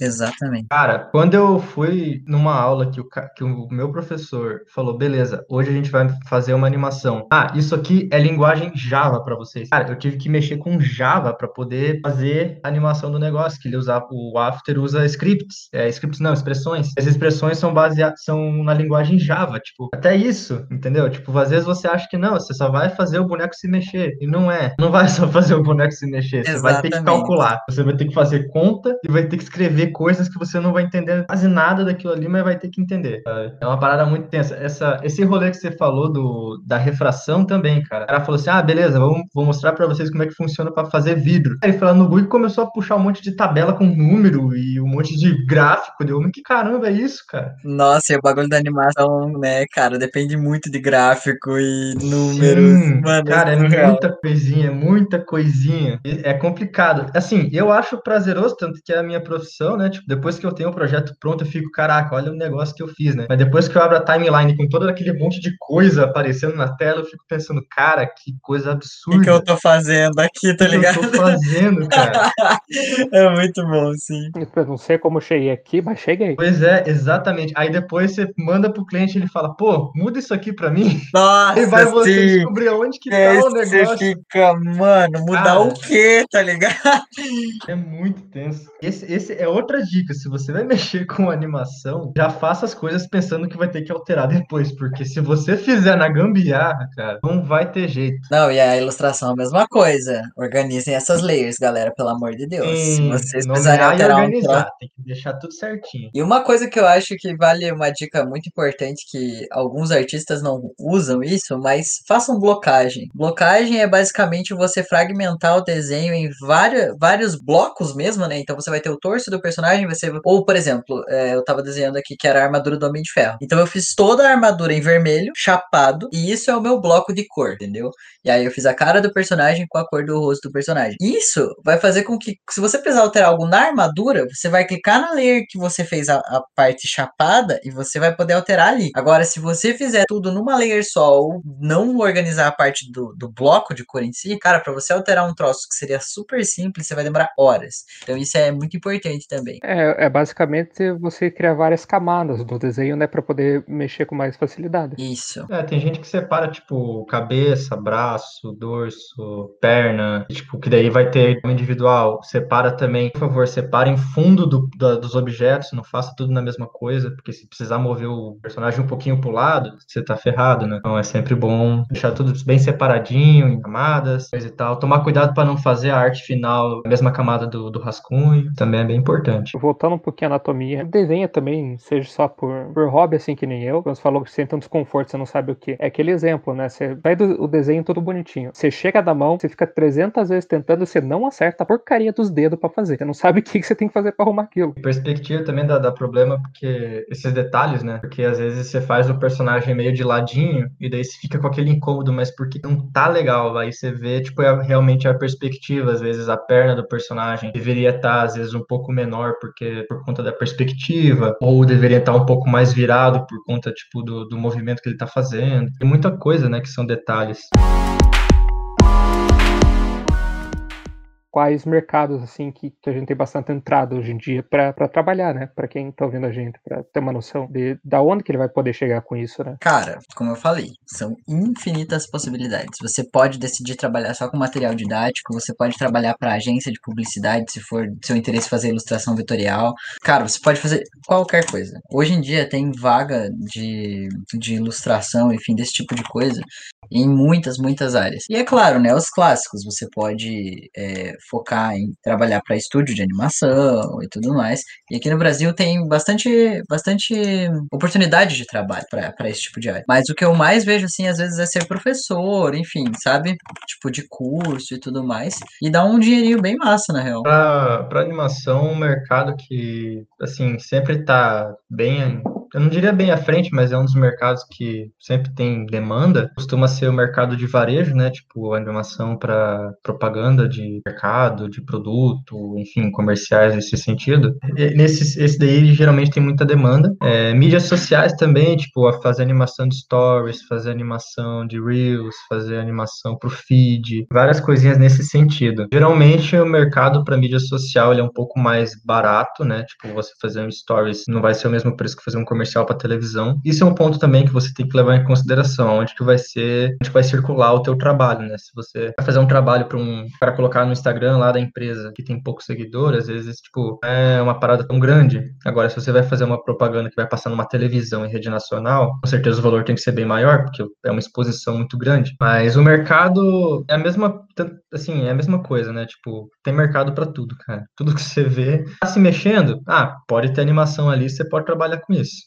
Exatamente. Cara, quando eu fui numa aula que o, que o meu professor falou: beleza, hoje a gente vai fazer uma animação. Ah, isso aqui é linguagem Java para vocês. Cara, eu tive que mexer com Java para poder fazer a animação do negócio, que ele usa o After usa scripts, é, scripts não, expressões. As expressões são baseadas são na linguagem Java, tipo, até isso, entendeu? Tipo, às vezes você acha que não, você só vai fazer o boneco se mexer e não é. Não vai só fazer o boneco se mexer, você vai ter que calcular, você vai ter que fazer conta e vai ter que escrever coisas que você não vai entender quase nada daquilo ali, mas vai ter que entender. É uma parada muito tensa. Essa, esse rolê que você falou do, da refração também, cara. O cara falou assim: ah, beleza, vamos, vou mostrar para vocês como como é que funciona para fazer vidro. Aí foi lá no Google e começou a puxar um monte de tabela com número e um monte de gráfico. Deu, que caramba é isso, cara? Nossa, e o bagulho da animação, né, cara, depende muito de gráfico e números. Sim, Mano, cara, é, é muita coisinha, muita coisinha. É complicado. Assim, eu acho prazeroso, tanto que é a minha profissão, né? Tipo, depois que eu tenho o projeto pronto, eu fico, caraca, olha o negócio que eu fiz, né? Mas depois que eu abro a timeline com todo aquele monte de coisa aparecendo na tela, eu fico pensando, cara, que coisa absurda. O que eu tô fazendo? Fazendo aqui, tá ligado? Eu tô fazendo, cara. é muito bom, sim. Eu não sei como cheguei aqui, mas cheguei. Pois é, exatamente. Aí depois você manda pro cliente e ele fala, pô, muda isso aqui pra mim. Nossa, Aí vai você sim. descobrir aonde que É, tá o você negócio. fica, mano, mudar Cara. o quê, tá ligado? É muito tenso. Esse, esse é outra dica. Se você vai mexer com animação, já faça as coisas pensando que vai ter que alterar depois. Porque se você fizer na gambiarra, cara, não vai ter jeito. Não, e a ilustração é a mesma coisa. Organizem essas layers, galera, pelo amor de Deus. Se Tem vocês precisarem alterar um troço. organizar. Tem que deixar tudo certinho. E uma coisa que eu acho que vale uma dica muito importante que alguns artistas não usam isso, mas façam blocagem. Blocagem é basicamente você fragmentar o desenho em várias, vários blocos mesmo, né? Então você vai ter o torso do personagem, você ou por exemplo, é, eu tava desenhando aqui que era a armadura do Homem de Ferro. Então eu fiz toda a armadura em vermelho, chapado, e isso é o meu bloco de cor, entendeu? E aí eu fiz a cara do personagem com a cor do rosto do personagem. Isso vai fazer com que, se você precisar alterar algo na armadura, você vai clicar na layer que você fez a, a parte chapada e você vai poder alterar ali. Agora, se você fizer tudo numa layer só ou não organizar a parte do, do bloco de cor em si, cara, pra você alterar um troço que seria super simples, você vai demorar horas. Então isso é muito importante também. É, é basicamente você criar várias camadas no desenho, né, para poder mexer com mais facilidade. Isso. É, tem gente que separa, tipo, cabeça, braço, dorso, perna, tipo, que daí vai ter individual. Separa também, por favor, separa em fundo do- da- dos objetos, não faça tudo na mesma coisa, porque se precisar mover o personagem um pouquinho pro lado, você tá ferrado, né? Então é sempre bom deixar tudo bem separadinho, em camadas, coisa e tal. Tomar cuidado para não fazer a arte final na mesma camada do, do rascunho, também é bem importante. Voltando um pouquinho à anatomia, desenha também, seja só por, por hobby, assim que nem eu. Quando você falou que sente um desconforto, você não sabe o que. É aquele exemplo, né? Você vai o desenho todo bonitinho. Você chega da mão, você fica 300 vezes tentando, você não acerta a porcaria dos dedos pra fazer. Você não sabe o que, que você tem que fazer pra arrumar aquilo. Perspectiva também dá, dá problema porque esses detalhes, né? Porque às vezes você faz o personagem meio de ladinho e daí você fica com aquele incômodo, mas porque não tá legal. Aí você vê, tipo, é realmente a perspectiva. Às vezes a perna do personagem deveria estar, às vezes, um pouco menor porque por conta da perspectiva, ou deveria estar um pouco mais virado por conta, tipo, do, do movimento que ele tá fazendo. Tem muita coisa, né, que são detalhes. Quais mercados, assim, que, que a gente tem bastante entrada hoje em dia pra trabalhar, né? Pra quem tá ouvindo a gente, pra ter uma noção de da onde que ele vai poder chegar com isso, né? Cara, como eu falei, são infinitas possibilidades. Você pode decidir trabalhar só com material didático, você pode trabalhar para agência de publicidade, se for seu interesse fazer ilustração vetorial. Cara, você pode fazer qualquer coisa. Hoje em dia tem vaga de, de ilustração, enfim, desse tipo de coisa em muitas, muitas áreas. E é claro, né, os clássicos, você pode é, focar em trabalhar para estúdio de animação e tudo mais. E aqui no Brasil tem bastante, bastante oportunidade de trabalho para esse tipo de área. Mas o que eu mais vejo, assim, às vezes é ser professor, enfim, sabe? Tipo, de curso e tudo mais. E dá um dinheirinho bem massa, na real. Para animação, um mercado que, assim, sempre tá bem, eu não diria bem à frente, mas é um dos mercados que sempre tem demanda, costuma ser o mercado de varejo, né? Tipo, animação para propaganda de mercado, de produto, enfim, comerciais nesse sentido. E nesse, esse daí geralmente tem muita demanda. É, mídias sociais também, tipo, a fazer animação de stories, fazer animação de reels, fazer animação pro feed, várias coisinhas nesse sentido. Geralmente o mercado para mídia social ele é um pouco mais barato, né? Tipo, você fazer um stories não vai ser o mesmo preço que fazer um comercial para televisão. Isso é um ponto também que você tem que levar em consideração, onde que vai ser, onde vai circular o teu trabalho, né? Se você vai fazer um trabalho para um para colocar no Instagram lá da empresa que tem poucos seguidores, às vezes tipo é uma parada tão grande. Agora, se você vai fazer uma propaganda que vai passar numa televisão em rede nacional, com certeza o valor tem que ser bem maior, porque é uma exposição muito grande. Mas o mercado é a mesma, assim, é a mesma coisa, né? Tipo, tem mercado para tudo, cara. Tudo que você vê tá se mexendo, ah, pode ter animação ali, você pode trabalhar com isso.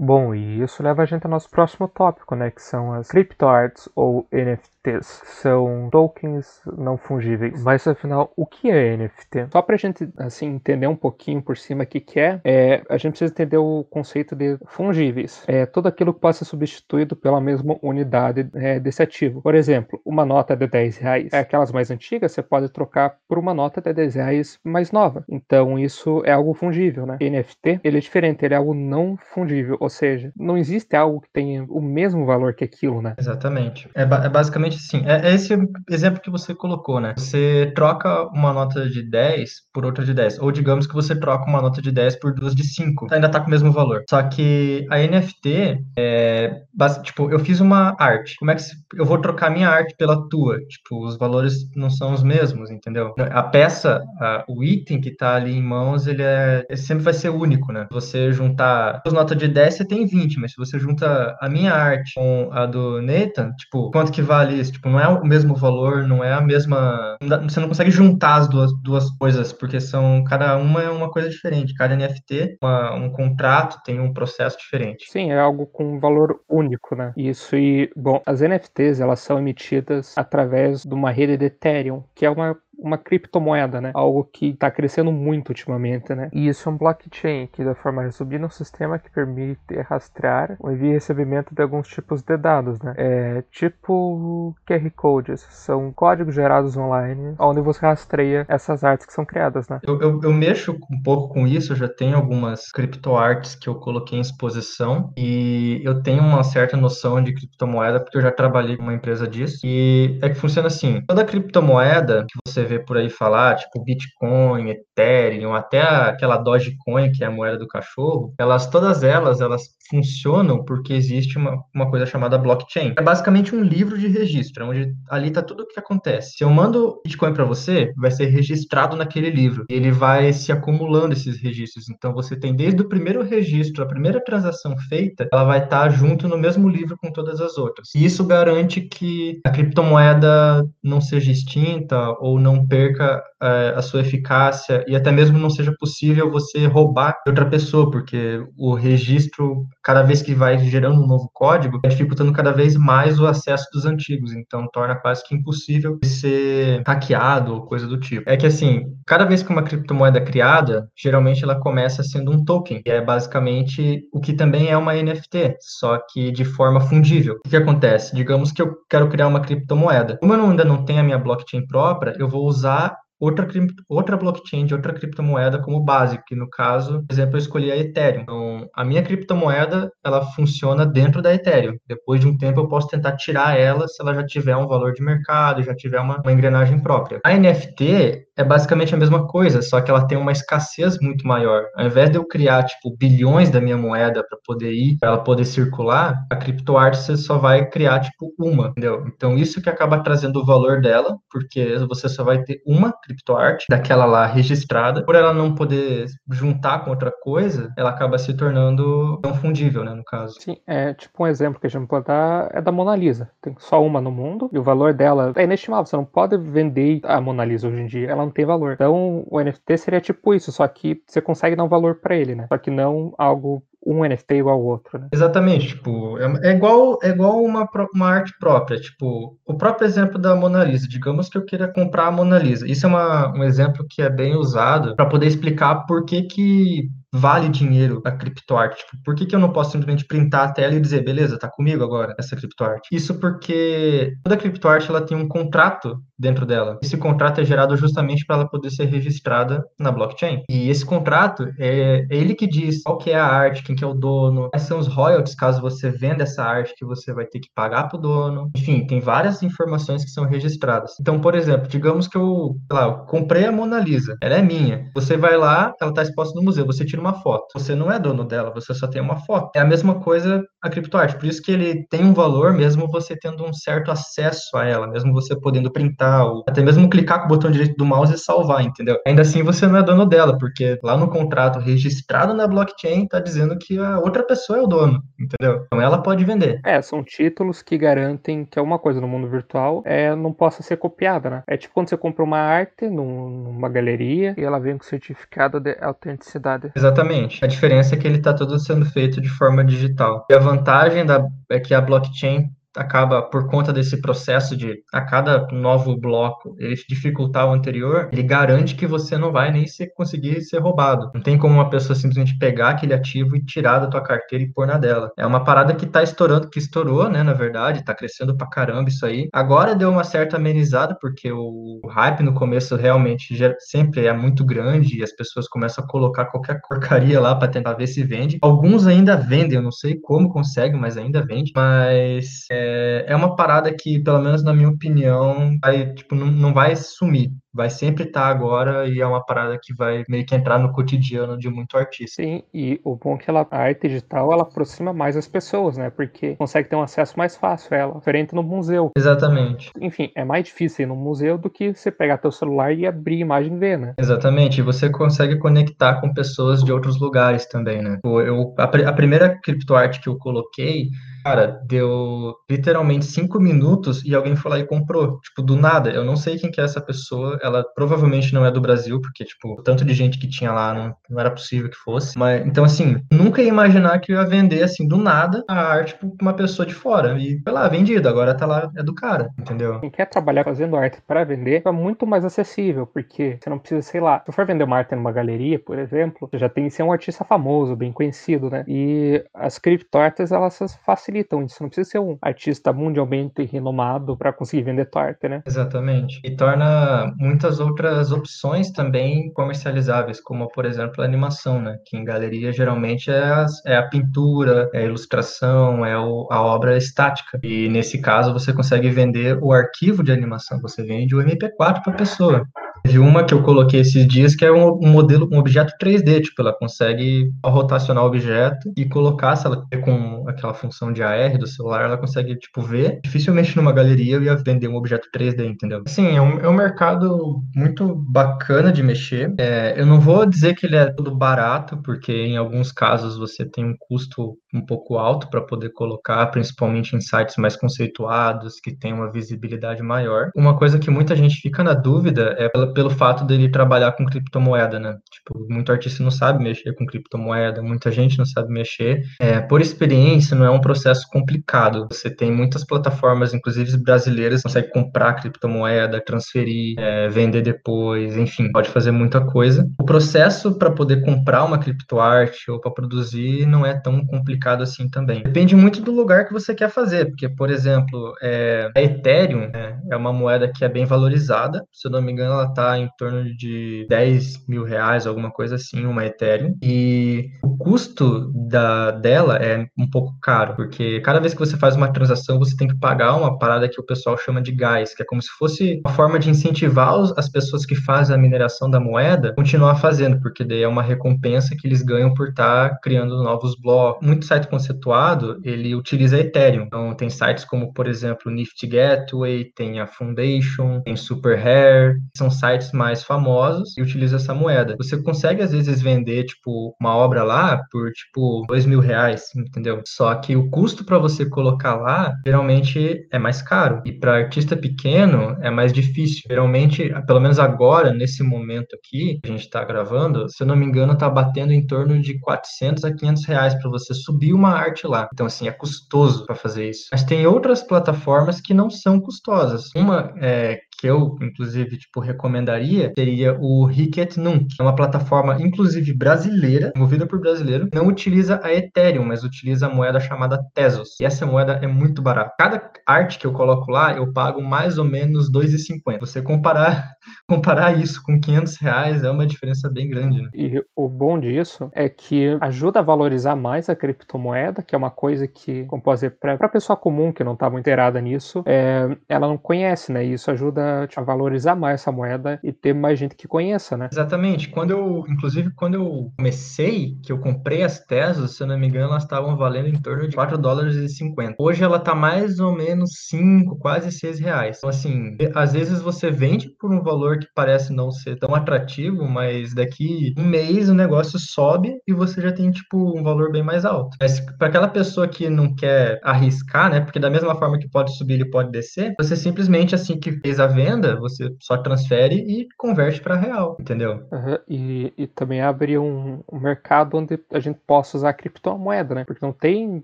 Bom, e isso leva a gente ao nosso próximo tópico, né? Que são as criptoarts ou NFT. NFTs são tokens não fungíveis. Mas afinal, o que é NFT? Só para a gente assim entender um pouquinho por cima o que, que é, é, a gente precisa entender o conceito de fungíveis. É tudo aquilo que pode ser substituído pela mesma unidade é, desse ativo. Por exemplo, uma nota de 10 reais, é aquelas mais antigas, você pode trocar por uma nota de 10 reais mais nova. Então isso é algo fungível, né? NFT, ele é diferente, ele é algo não fungível, ou seja, não existe algo que tenha o mesmo valor que aquilo, né? Exatamente. É, ba é basicamente é, é, esse exemplo que você colocou, né? Você troca uma nota de 10 por outra de 10, ou digamos que você troca uma nota de 10 por duas de 5, ainda tá com o mesmo valor. Só que a NFT, é, tipo, eu fiz uma arte, como é que eu vou trocar minha arte pela tua? Tipo, os valores não são os mesmos, entendeu? A peça, a, o item que tá ali em mãos, ele é, ele sempre vai ser único, né? Você juntar as notas de 10, você tem 20, mas se você junta a minha arte com a do Nathan, tipo, quanto que vale Tipo, não é o mesmo valor, não é a mesma. Você não consegue juntar as duas, duas coisas, porque são. Cada uma é uma coisa diferente. Cada NFT, uma, um contrato, tem um processo diferente. Sim, é algo com valor único, né? Isso e, bom, as NFTs, elas são emitidas através de uma rede de Ethereum, que é uma uma criptomoeda, né? Algo que está crescendo muito ultimamente, né? E isso é um blockchain que, da forma resumida, é um sistema que permite rastrear o envio e recebimento de alguns tipos de dados, né? É tipo QR codes, são códigos gerados online, onde você rastreia essas artes que são criadas, né? Eu, eu, eu mexo um pouco com isso, eu já tenho algumas criptoartes que eu coloquei em exposição e eu tenho uma certa noção de criptomoeda porque eu já trabalhei com uma empresa disso e é que funciona assim, toda criptomoeda que você vê por aí falar, tipo Bitcoin, Ethereum, até aquela Dogecoin, que é a moeda do cachorro, elas, todas elas, elas funcionam porque existe uma, uma coisa chamada blockchain. É basicamente um livro de registro, onde ali está tudo o que acontece. Se eu mando Bitcoin para você, vai ser registrado naquele livro. Ele vai se acumulando esses registros. Então você tem desde o primeiro registro, a primeira transação feita, ela vai estar tá junto no mesmo livro com todas as outras. E isso garante que a criptomoeda não seja extinta ou não perca é, a sua eficácia e até mesmo não seja possível você roubar de outra pessoa, porque o registro, cada vez que vai gerando um novo código, vai dificultando cada vez mais o acesso dos antigos, então torna quase que impossível ser hackeado ou coisa do tipo. É que assim, cada vez que uma criptomoeda é criada, geralmente ela começa sendo um token, que é basicamente o que também é uma NFT, só que de forma fungível. O que, que acontece? Digamos que eu quero criar uma criptomoeda. Como eu ainda não tenho a minha blockchain própria, eu vou usar outra, outra blockchain de outra criptomoeda como base, que no caso, por exemplo, eu escolhi a Ethereum. Então, a minha criptomoeda, ela funciona dentro da Ethereum. Depois de um tempo, eu posso tentar tirar ela se ela já tiver um valor de mercado, já tiver uma, uma engrenagem própria. A NFT é basicamente a mesma coisa, só que ela tem uma escassez muito maior. Ao invés de eu criar, tipo, bilhões da minha moeda para poder ir, para ela poder circular, a criptoarte você só vai criar, tipo, uma, entendeu? Então, isso que acaba trazendo o valor dela, porque você só vai ter uma criptoarte daquela lá registrada. Por ela não poder juntar com outra coisa, ela acaba se tornando não fundível, né, no caso. Sim, é tipo um exemplo que a gente pode dar é da Mona Lisa. Tem só uma no mundo e o valor dela é inestimável. Você não pode vender a Mona Lisa hoje em dia. Ela não tem valor. Então, o NFT seria tipo isso, só que você consegue dar um valor para ele, né? Só que não algo um NFT igual ao outro, né? Exatamente, tipo, é, é, igual, é igual uma, uma arte própria, tipo, o próprio exemplo da Mona Lisa, digamos que eu queira comprar a Mona Lisa, isso é uma, um exemplo que é bem usado para poder explicar por que que vale dinheiro a criptoarte? Tipo, por que, que eu não posso simplesmente printar a tela e dizer, beleza, tá comigo agora essa criptoarte? Isso porque toda criptoarte ela tem um contrato dentro dela. Esse contrato é gerado justamente para ela poder ser registrada na blockchain. E esse contrato é, é, ele que diz qual que é a arte, quem que é o dono, quais são os royalties caso você venda essa arte que você vai ter que pagar para o dono. Enfim, tem várias informações que são registradas. Então, por exemplo, digamos que eu, lá, eu comprei a Mona Lisa, ela é minha. Você vai lá, ela está exposta no museu, você tira uma foto. Você não é dono dela, você só tem uma foto. É a mesma coisa a criptoarte, por isso que ele tem um valor mesmo você tendo um certo acesso a ela, mesmo você podendo printar, ou até mesmo clicar com o botão direito do mouse e salvar, entendeu? Ainda assim você não é dono dela, porque lá no contrato registrado na blockchain tá dizendo que a outra pessoa é o dono, entendeu? Então ela pode vender. É, são títulos que garantem que alguma coisa no mundo virtual é, não possa ser copiada, né? É tipo quando você compra uma arte num, numa galeria e ela vem com certificado de autenticidade. Exatamente Exatamente. A diferença é que ele está todo sendo feito de forma digital. E a vantagem da, é que a blockchain acaba, por conta desse processo de a cada novo bloco ele dificultar o anterior, ele garante que você não vai nem ser, conseguir ser roubado. Não tem como uma pessoa simplesmente pegar aquele ativo e tirar da tua carteira e pôr na dela. É uma parada que tá estourando, que estourou, né, na verdade, tá crescendo pra caramba isso aí. Agora deu uma certa amenizada, porque o hype no começo realmente sempre é muito grande e as pessoas começam a colocar qualquer porcaria lá para tentar ver se vende. Alguns ainda vendem, eu não sei como consegue, mas ainda vende. Mas é, é uma parada que, pelo menos na minha opinião, vai, tipo, não, não vai sumir vai sempre estar tá agora e é uma parada que vai meio que entrar no cotidiano de muito artista. Sim, e o bom é que ela, a arte digital ela aproxima mais as pessoas, né? Porque consegue ter um acesso mais fácil a ela, diferente no museu. Exatamente. Enfim, é mais difícil ir no museu do que você pegar teu celular e abrir a imagem e ver, né? Exatamente, e você consegue conectar com pessoas de outros lugares também, né? Eu, a, a primeira criptoarte que eu coloquei Cara, deu literalmente cinco minutos e alguém foi lá e comprou. Tipo, do nada. Eu não sei quem que é essa pessoa. Ela provavelmente não é do Brasil, porque, tipo, o tanto de gente que tinha lá não, não era possível que fosse. Mas, então, assim, nunca ia imaginar que eu ia vender, assim, do nada, a arte pra uma pessoa de fora. E foi lá, vendido. Agora tá lá, é do cara, entendeu? Quem quer trabalhar fazendo arte para vender é muito mais acessível, porque você não precisa, sei lá, se for vender uma arte numa galeria, por exemplo, você já tem que ser um artista famoso, bem conhecido, né? E as criptoartes, elas facilitam facilitam isso. Não precisa ser um artista mundialmente renomado para conseguir vender tua arte, né? Exatamente. E torna muitas outras opções também comercializáveis, como, por exemplo, a animação, né? Que em galeria geralmente é a, é a pintura, é a ilustração, é o, a obra estática. E nesse caso você consegue vender o arquivo de animação, você vende o MP4 para a pessoa. Teve uma que eu coloquei esses dias que é um, modelo, um objeto 3D, tipo, ela consegue rotacionar o objeto e colocar, se ela com aquela função de AR do celular, ela consegue, tipo, ver. Dificilmente numa galeria eu ia vender um objeto 3D, entendeu? Sim, é um, é um mercado muito bacana de mexer. É, eu não vou dizer que ele é tudo barato, porque em alguns casos você tem um custo um pouco alto para poder colocar, principalmente em sites mais conceituados, que tem uma visibilidade maior. Uma coisa que muita gente fica na dúvida é pela pelo fato dele trabalhar com criptomoeda, né? Tipo, muito artista não sabe mexer com criptomoeda, muita gente não sabe mexer. É, por experiência, não é um processo complicado. Você tem muitas plataformas, inclusive brasileiras, consegue comprar criptomoeda, transferir, é, vender depois, enfim, pode fazer muita coisa. O processo para poder comprar uma criptoarte ou para produzir não é tão complicado assim também. Depende muito do lugar que você quer fazer, porque, por exemplo, é, a Ethereum é, é uma moeda que é bem valorizada, se eu não me engano, ela está em torno de 10 mil reais, alguma coisa assim, uma Ethereum. E o custo da, dela é um pouco caro, porque cada vez que você faz uma transação, você tem que pagar uma parada que o pessoal chama de gás, que é como se fosse uma forma de incentivar as pessoas que fazem a mineração da moeda continuar fazendo, porque daí é uma recompensa que eles ganham por estar tá criando novos blocos. Muito site conceituado, ele utiliza Ethereum. Então, tem sites como, por exemplo, Nifty Gateway, tem a Foundation, tem Super Hair, são sites sites mais famosos e utiliza essa moeda. Você consegue, às vezes, vender, tipo, uma obra lá por, tipo, dois mil reais, entendeu? Só que o custo para você colocar lá, geralmente, é mais caro. E para artista pequeno, é mais difícil. Geralmente, pelo menos agora, nesse momento aqui, a gente está gravando, se eu não me engano, tá batendo em torno de 400 a 500 reais para você subir uma arte lá. Então, assim, é custoso para fazer isso. Mas tem outras plataformas que não são custosas. Uma é, que eu, inclusive, tipo, recomendaria, seria o Ricket Nunc. É uma plataforma, inclusive, brasileira, movida por brasileiro, não utiliza a Ethereum, mas utiliza a moeda chamada Tezos. E essa moeda é muito barata. Cada arte que eu coloco lá, eu pago mais ou menos 2,50. Você comparar, comparar isso com 500 reais é uma diferença bem grande, né? E o bom disso é que ajuda a valorizar mais a criptomoeda, que é uma coisa que, como posso dizer, para a pessoa comum que não estava tá inteirada nisso, é, ela não conhece, né? E isso ajuda a valorizar mais essa moeda e ter mais gente que conheça, né? Exatamente. Quando eu, inclusive, quando eu comecei, que eu comprei as Teslas, se eu não me engano, elas estavam valendo em torno de 4 dólares e 50. Hoje ela tá mais ou menos 5, quase 6 reais. Então, assim, às vezes você vende por um valor que parece não ser tão atrativo, mas daqui um mês o negócio sobe e você já tem, tipo, um valor bem mais alto. Mas para aquela pessoa que não quer arriscar, né? Porque da mesma forma que pode subir, ele pode descer, você simplesmente, assim que fez a venda, você só transfere e converte para real, entendeu? Uhum. E, e também abre um, um, mercado onde a gente possa usar criptomoeda, né? Porque não tem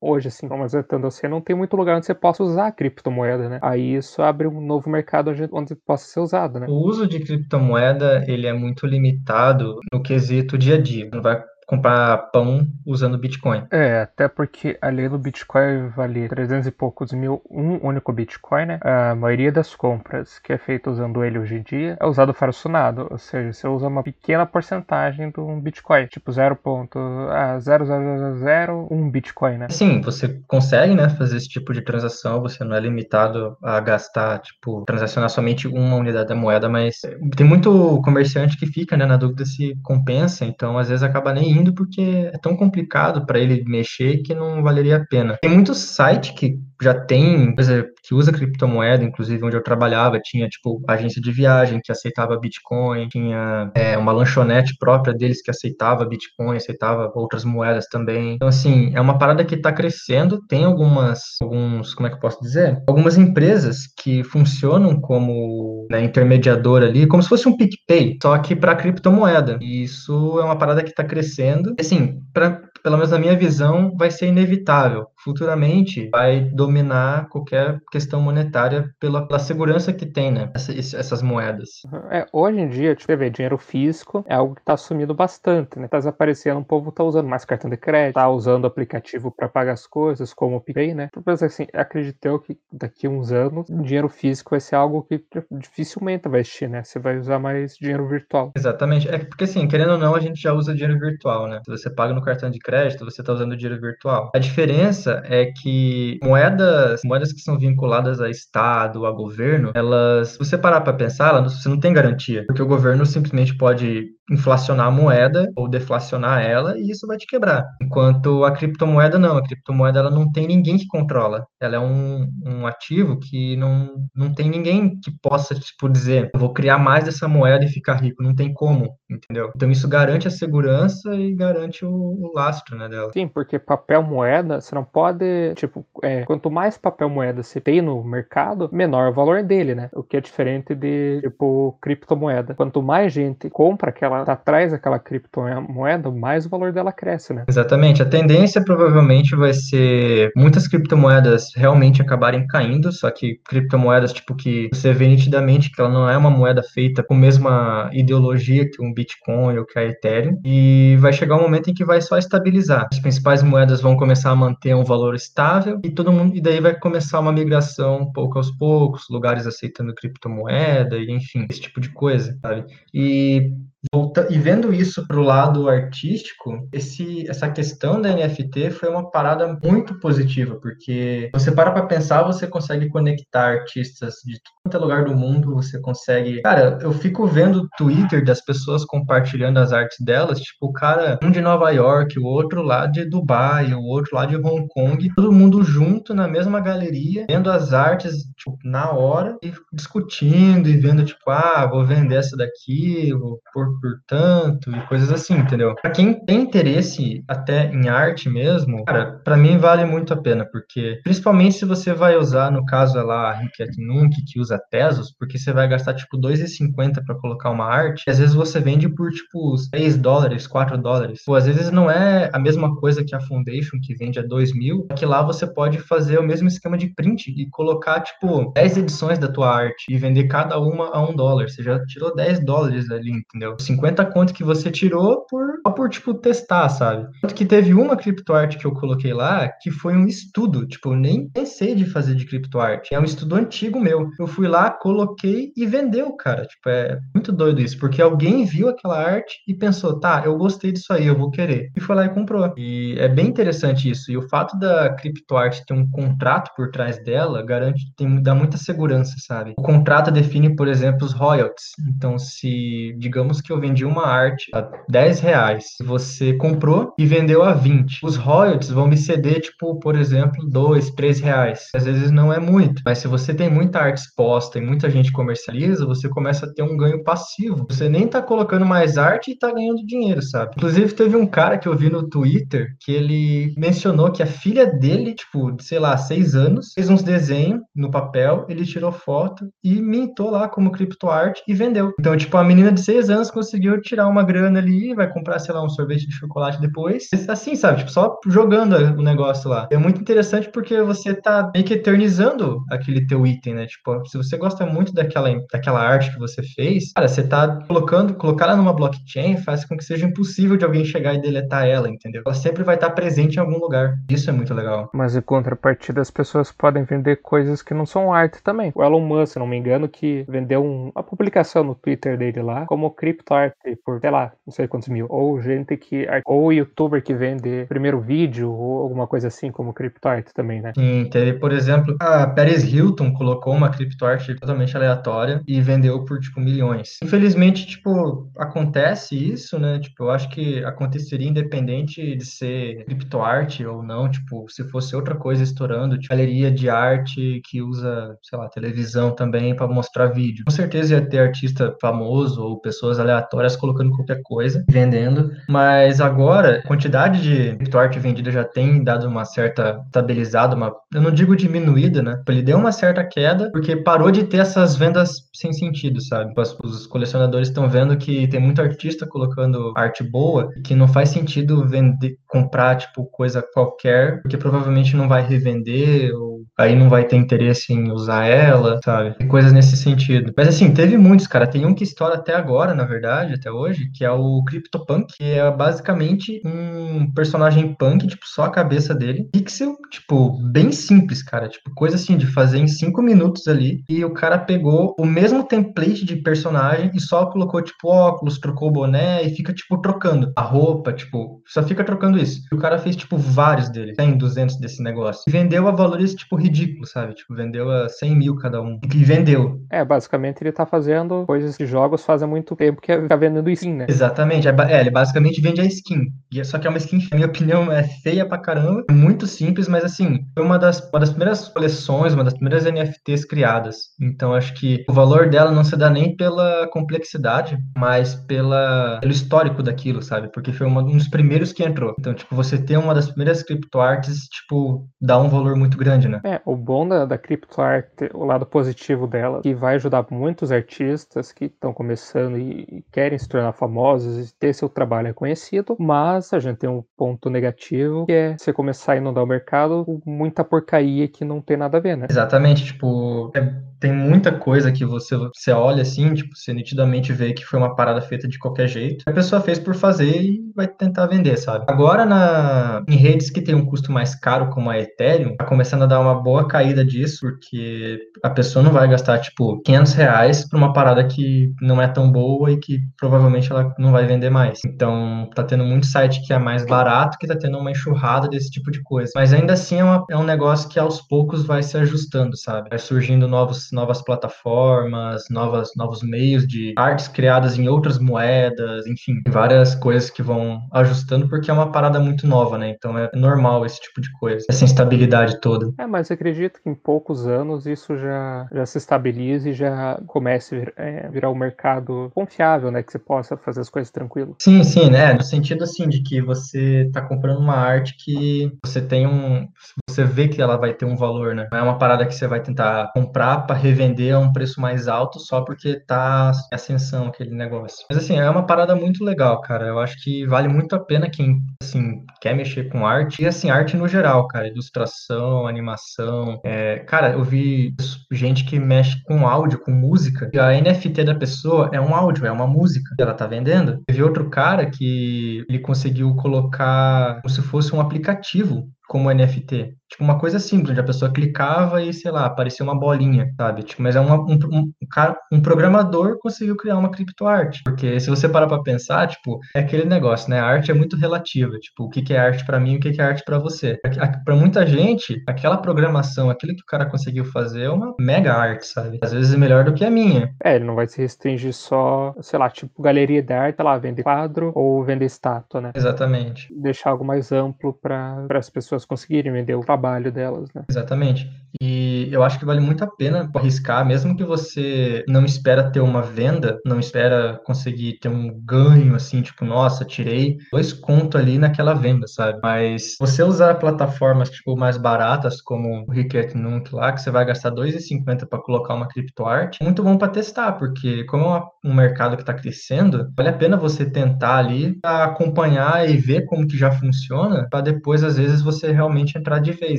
hoje, assim, como acertando você, não tem muito lugar onde você possa usar criptomoeda, né? Aí isso abre um novo mercado onde, onde possa ser usado, né? O uso de criptomoeda, ele é muito limitado no quesito dia a dia. Não vai comprar pão usando Bitcoin. É, até porque além do Bitcoin valer 300 e poucos mil um único Bitcoin, né? A maioria das compras que é feita usando ele hoje em dia é usado fracionado, ou seja, você usa uma pequena porcentagem do Bitcoin, tipo 0.00001 Bitcoin, né? Sim, você consegue, né, fazer esse tipo de transação, você não é limitado a gastar, tipo, transacionar somente uma unidade da moeda, mas tem muito comerciante que fica, né, na dúvida se compensa, então às vezes acaba nem indo porque é tão complicado para ele mexer que não valeria a pena. Tem muitos sites que já tem, coisa que usa criptomoeda, inclusive onde eu trabalhava, tinha tipo agência de viagem que aceitava Bitcoin, tinha é, uma lanchonete própria deles que aceitava Bitcoin, aceitava outras moedas também. Então, assim, é uma parada que está crescendo, tem algumas, alguns, como é que eu posso dizer? Algumas empresas que funcionam como né, intermediador ali, como se fosse um PicPay, só que para criptomoeda. E isso é uma parada que está crescendo. Assim, para pelo menos na minha visão, vai ser inevitável. Futuramente, vai dominar qualquer questão monetária pela, pela segurança que tem, né? Essa, essas moedas. É, hoje em dia, tipo, ver, dinheiro físico é algo que está sumindo bastante, né? Tá desaparecendo, o povo tá usando mais cartão de crédito, tá usando aplicativo para pagar as coisas, como o PicPay, né? Então, assim, acredito eu que daqui a uns anos, dinheiro físico vai ser algo que dificilmente vai existir, né? Você vai usar mais dinheiro virtual. Exatamente. É porque, assim, querendo ou não, a gente já usa dinheiro virtual, né? Se você paga no cartão de crédito, você está usando dinheiro virtual. A diferença é que moedas, moedas que são vinculadas a Estado, a governo, elas, se você parar para pensar, você não tem garantia, porque o governo simplesmente pode inflacionar a moeda ou deflacionar ela e isso vai te quebrar. Enquanto a criptomoeda não, a criptomoeda ela não tem ninguém que controla. Ela é um, um ativo que não, não tem ninguém que possa, tipo, dizer, vou criar mais dessa moeda e ficar rico. Não tem como, entendeu? Então isso garante a segurança e garante o, o lastro, né, dela. Sim, porque papel moeda, você não pode, tipo, é, quanto mais papel moeda você tem no mercado, menor o valor dele, né? O que é diferente de, tipo, criptomoeda. Quanto mais gente compra aquela ela atrás daquela criptomoeda, mais o valor dela cresce, né? Exatamente. A tendência provavelmente vai ser muitas criptomoedas realmente acabarem caindo, só que criptomoedas tipo que você vê nitidamente que ela não é uma moeda feita com a mesma ideologia que um Bitcoin ou que a Ethereum, e vai chegar um momento em que vai só estabilizar. As principais moedas vão começar a manter um valor estável e todo mundo e daí vai começar uma migração pouco aos poucos, lugares aceitando criptomoeda e enfim, esse tipo de coisa, sabe? E Volta, e vendo isso para o lado artístico, esse, essa questão da NFT foi uma parada muito positiva, porque você para para pensar, você consegue conectar artistas de todo é lugar do mundo, você consegue. Cara, eu fico vendo o Twitter das pessoas compartilhando as artes delas, tipo, o cara, um de Nova York, o outro lá de Dubai, o outro lá de Hong Kong, todo mundo junto na mesma galeria, vendo as artes tipo, na hora e discutindo e vendo, tipo, ah, vou vender essa daqui, vou pôr por tanto e coisas assim, entendeu? Para quem tem interesse até em arte mesmo, cara, para mim vale muito a pena, porque principalmente se você vai usar, no caso é lá a Nunk, que usa Tesos, porque você vai gastar tipo 2,50 para colocar uma arte, e às vezes você vende por tipo 6 dólares, 4 dólares. Ou às vezes não é a mesma coisa que a Foundation que vende a 2 mil, que lá você pode fazer o mesmo esquema de print e colocar tipo 10 edições da tua arte e vender cada uma a 1 dólar. Você já tirou 10 dólares ali, entendeu? 50 conto que você tirou por, por tipo, testar, sabe? Tanto que teve uma criptoarte que eu coloquei lá que foi um estudo, tipo, eu nem pensei de fazer de criptoarte. É um estudo antigo meu. Eu fui lá, coloquei e vendeu, cara. Tipo, é muito doido isso, porque alguém viu aquela arte e pensou, tá, eu gostei disso aí, eu vou querer. E foi lá e comprou. E é bem interessante isso. E o fato da criptoarte ter um contrato por trás dela garante, tem, dá muita segurança, sabe? O contrato define, por exemplo, os royalties. Então, se, digamos que eu vendi uma arte a 10 reais. Você comprou e vendeu a 20. Os royalties vão me ceder, tipo, por exemplo, 2, 3 reais. Às vezes não é muito, mas se você tem muita arte exposta e muita gente comercializa, você começa a ter um ganho passivo. Você nem tá colocando mais arte e tá ganhando dinheiro, sabe? Inclusive, teve um cara que eu vi no Twitter que ele mencionou que a filha dele, tipo, sei lá, 6 anos, fez uns desenhos no papel, ele tirou foto e mintou lá como criptoarte e vendeu. Então, tipo, a menina de 6 anos conseguiu tirar uma grana ali, vai comprar, sei lá, um sorvete de chocolate depois. Assim, sabe? Tipo, só jogando o negócio lá. É muito interessante porque você tá meio que eternizando aquele teu item, né? Tipo, se você gosta muito daquela, daquela arte que você fez, cara, você tá colocando, colocar ela numa blockchain faz com que seja impossível de alguém chegar e deletar ela, entendeu? Ela sempre vai estar presente em algum lugar. Isso é muito legal. Mas em contrapartida, as pessoas podem vender coisas que não são arte também. O Elon Musk, se não me engano, que vendeu um, uma publicação no Twitter dele lá como criptoarte por, sei lá, não sei quantos mil. Ou gente que. Ou youtuber que vende primeiro vídeo ou alguma coisa assim como criptoarte também, né? Sim, teve, por exemplo, a Paris Hilton colocou uma criptoarte totalmente aleatória e vendeu por, tipo, milhões. Infelizmente, tipo, acontece isso, né? Tipo, eu acho que aconteceria independente de ser criptoarte ou não, tipo, se fosse outra coisa estourando, tipo, galeria de arte que usa, sei lá, televisão também para mostrar vídeo. Com certeza ia ter artista famoso ou pessoas aleatórias colocando qualquer coisa, vendendo, mas agora a quantidade de criptoarte vendida já tem dado uma certa estabilizada, uma, eu não digo diminuída, né? Ele deu uma certa queda porque parou de ter essas vendas sem sentido, sabe? Os colecionadores estão vendo que tem muito artista colocando arte boa que não faz sentido vender, comprar tipo coisa qualquer, porque provavelmente não vai revender ou aí não vai ter interesse em usar ela, sabe? E coisas nesse sentido. Mas assim, teve muitos, cara. Tem um que estoura até agora, na verdade, até hoje, que é o CryptoPunk, que é basicamente um personagem punk, tipo, só a cabeça dele. Pixel, tipo, bem simples, cara. Tipo, coisa assim de fazer em cinco minutos ali. E o cara pegou o mesmo template de personagem e só colocou, tipo, óculos, trocou o boné e fica, tipo, trocando a roupa, tipo, só fica trocando isso. E o cara fez, tipo, vários deles. Tem 200 desse negócio. E vendeu a valores, tipo, ridículos, sabe? Tipo, vendeu a 100 mil cada um. E vendeu. É, basicamente ele tá fazendo coisas de jogos fazem muito tempo que é ficar vendendo skin, né? Exatamente. É, é, ele basicamente vende a skin. É, só que é uma skin, na minha opinião, é feia pra caramba. Muito simples, mas assim, foi uma das, uma das primeiras coleções, uma das primeiras NFTs criadas. Então acho que o valor dela não se dá nem pela complexidade, mas pela, pelo histórico daquilo, sabe? Porque foi uma, um dos primeiros que entrou. Então, tipo, você ter uma das primeiras criptoartes, tipo, dá um valor muito grande, né? É, o bom da, da criptoarte, o lado positivo dela, que vai ajudar muitos artistas que estão começando e, e querem se tornar famosos e ter seu trabalho reconhecido, mas a gente tem um ponto negativo que é você começar a inundar o mercado com muita porcaria que não tem nada a ver, né? Exatamente, tipo, é, tem muita coisa que você, você olha assim, tipo, você nitidamente vê que foi uma parada feita de qualquer jeito. A pessoa fez por fazer e vai tentar vender, sabe? Agora, na, em redes que tem um custo mais caro, como a Ethereum, tá começando a dar uma boa caída disso, porque a pessoa não vai gastar, tipo, 500 reais pra uma parada que não é tão boa e que provavelmente ela não vai vender mais. Então, tá tendo muito site que é mais barato, que tá tendo uma enxurrada desse tipo de coisa. Mas ainda assim é, uma, é um negócio que aos poucos vai se ajustando, sabe? Vai surgindo novos, novas plataformas, novas, novos meios de artes criadas em outras moedas, enfim, várias coisas que vão ajustando, porque é uma parada muito nova, né? Então é normal esse tipo de coisa, essa instabilidade toda. É, mas acredito que em poucos anos isso já, já se estabilize e já comece a vir, é, virar um mercado confiável, né? Que você possa fazer as coisas tranquilo. Sim, sim, né? No sentido assim de que você tá comprando uma arte que você tem um. Você vê que ela vai ter um valor, né? Não é uma parada que você vai tentar comprar para revender a um preço mais alto só porque tá em ascensão aquele negócio. Mas assim, é uma parada muito legal, cara. Eu acho que vale muito a pena quem, assim, quer mexer com arte. E assim, arte no geral, cara. Ilustração, animação. É... Cara, eu vi gente que mexe com áudio, com música. E a NFT da pessoa é um áudio, é uma música que ela tá vendendo. Teve outro cara que ele conseguiu colocar como se fosse um aplicativo como NFT. Tipo, uma coisa simples, onde a pessoa clicava e, sei lá, aparecia uma bolinha, sabe? Tipo, mas é uma, um, um, cara, um programador conseguiu criar uma criptoarte. Porque se você parar pra pensar, tipo, é aquele negócio, né? A arte é muito relativa. Tipo, o que, que é arte para mim e o que, que é arte para você. Para muita gente, aquela programação, aquilo que o cara conseguiu fazer é uma mega arte, sabe? Às vezes é melhor do que a minha. É, ele não vai se restringir só, sei lá, tipo, galeria de arte, lá, vender quadro ou vender estátua, né? Exatamente. Deixar algo mais amplo para as pessoas conseguirem vender o trabalho delas, né? Exatamente. E eu acho que vale muito a pena arriscar, mesmo que você não espera ter uma venda, não espera conseguir ter um ganho, assim, tipo, nossa, tirei dois contos ali naquela venda, sabe? Mas você usar plataformas, tipo, mais baratas, como o Ricket Nunk lá, que você vai gastar 2,50 para colocar uma criptoarte, muito bom para testar, porque como é um mercado que está crescendo, vale a pena você tentar ali acompanhar e ver como que já funciona, para depois, às vezes, você realmente entrar de vez,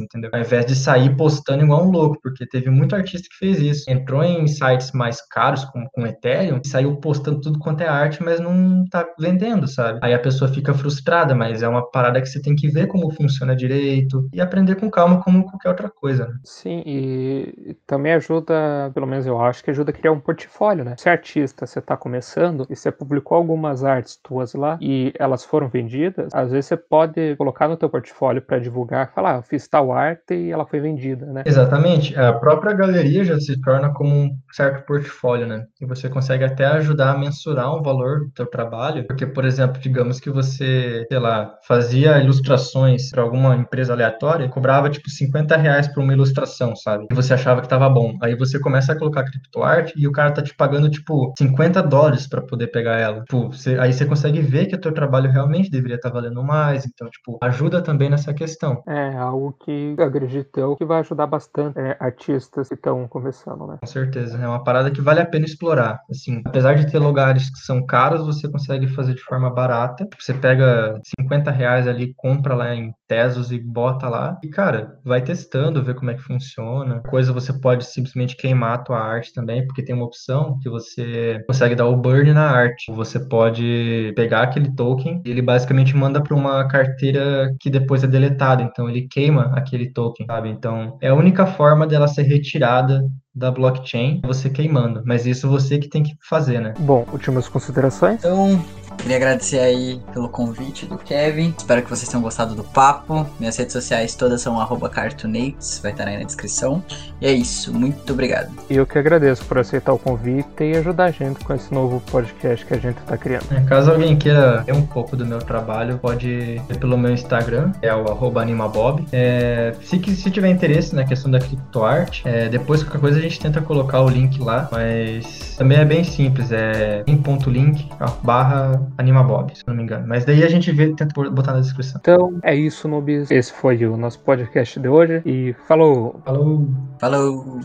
entendeu? Ao invés de sair postando igual um louco, porque teve muito artista que fez isso. Entrou em sites mais caros, como com Ethereum, e saiu postando tudo quanto é arte, mas não tá vendendo, sabe? Aí a pessoa fica frustrada, mas é uma parada que você tem que ver como funciona direito e aprender com calma como qualquer outra coisa, né? Sim, e também ajuda, pelo menos eu acho que ajuda a criar um portfólio, né? Se é artista, você tá começando e você publicou algumas artes tuas lá e elas foram vendidas, às vezes você pode colocar no teu portfólio para divulgar, falar, ah, eu fiz tal arte e ela foi vendida, né? Exatamente. A própria galeria já se torna como um certo portfólio, né? E você consegue até ajudar a mensurar um valor do teu trabalho, porque, por exemplo, digamos que você, sei lá, fazia ilustrações para alguma empresa aleatória, cobrava tipo 50 reais por uma ilustração, sabe? E você achava que tava bom. Aí você começa a colocar criptoarte e o cara tá te pagando tipo 50 dólares para poder pegar ela. Tipo, você, aí você consegue ver que o teu trabalho realmente deveria estar tá valendo mais. Então, tipo, ajuda também nessa questão. É algo que acredito eu que vai ajudar bastante é, artistas que estão começando, né? Com certeza, é uma parada que vale a pena explorar. Assim, apesar de ter lugares que são caros, você consegue fazer de forma barata. Você pega 50 reais ali, compra lá em Tesos e bota lá. E, cara, vai testando, vê como é que funciona. Coisa você pode simplesmente queimar a tua arte também, porque tem uma opção que você consegue dar o burn na arte. Você pode pegar aquele token e ele basicamente manda para uma carteira que depois é deletada. Então ele queima aquele token, sabe? Então é a única forma dela ser retirada da blockchain, você queimando. Mas isso você que tem que fazer, né? Bom, últimas considerações? Então, Queria agradecer aí pelo convite do Kevin. Espero que vocês tenham gostado do papo. Minhas redes sociais todas são cartonates, vai estar aí na descrição. E é isso, muito obrigado. E eu que agradeço por aceitar o convite e ajudar a gente com esse novo podcast que a gente está criando. É, caso alguém queira ver um pouco do meu trabalho, pode ir pelo meu Instagram, é o animabob. É, se, se tiver interesse na questão da criptoarte, é, depois qualquer coisa a gente tenta colocar o link lá, mas também é bem simples, é em.link barra AnimaBob, se não me engano. Mas daí a gente vê, tenta botar na descrição. Então é isso, Nubis. Esse foi o nosso podcast de hoje e falou! Falou! Falou!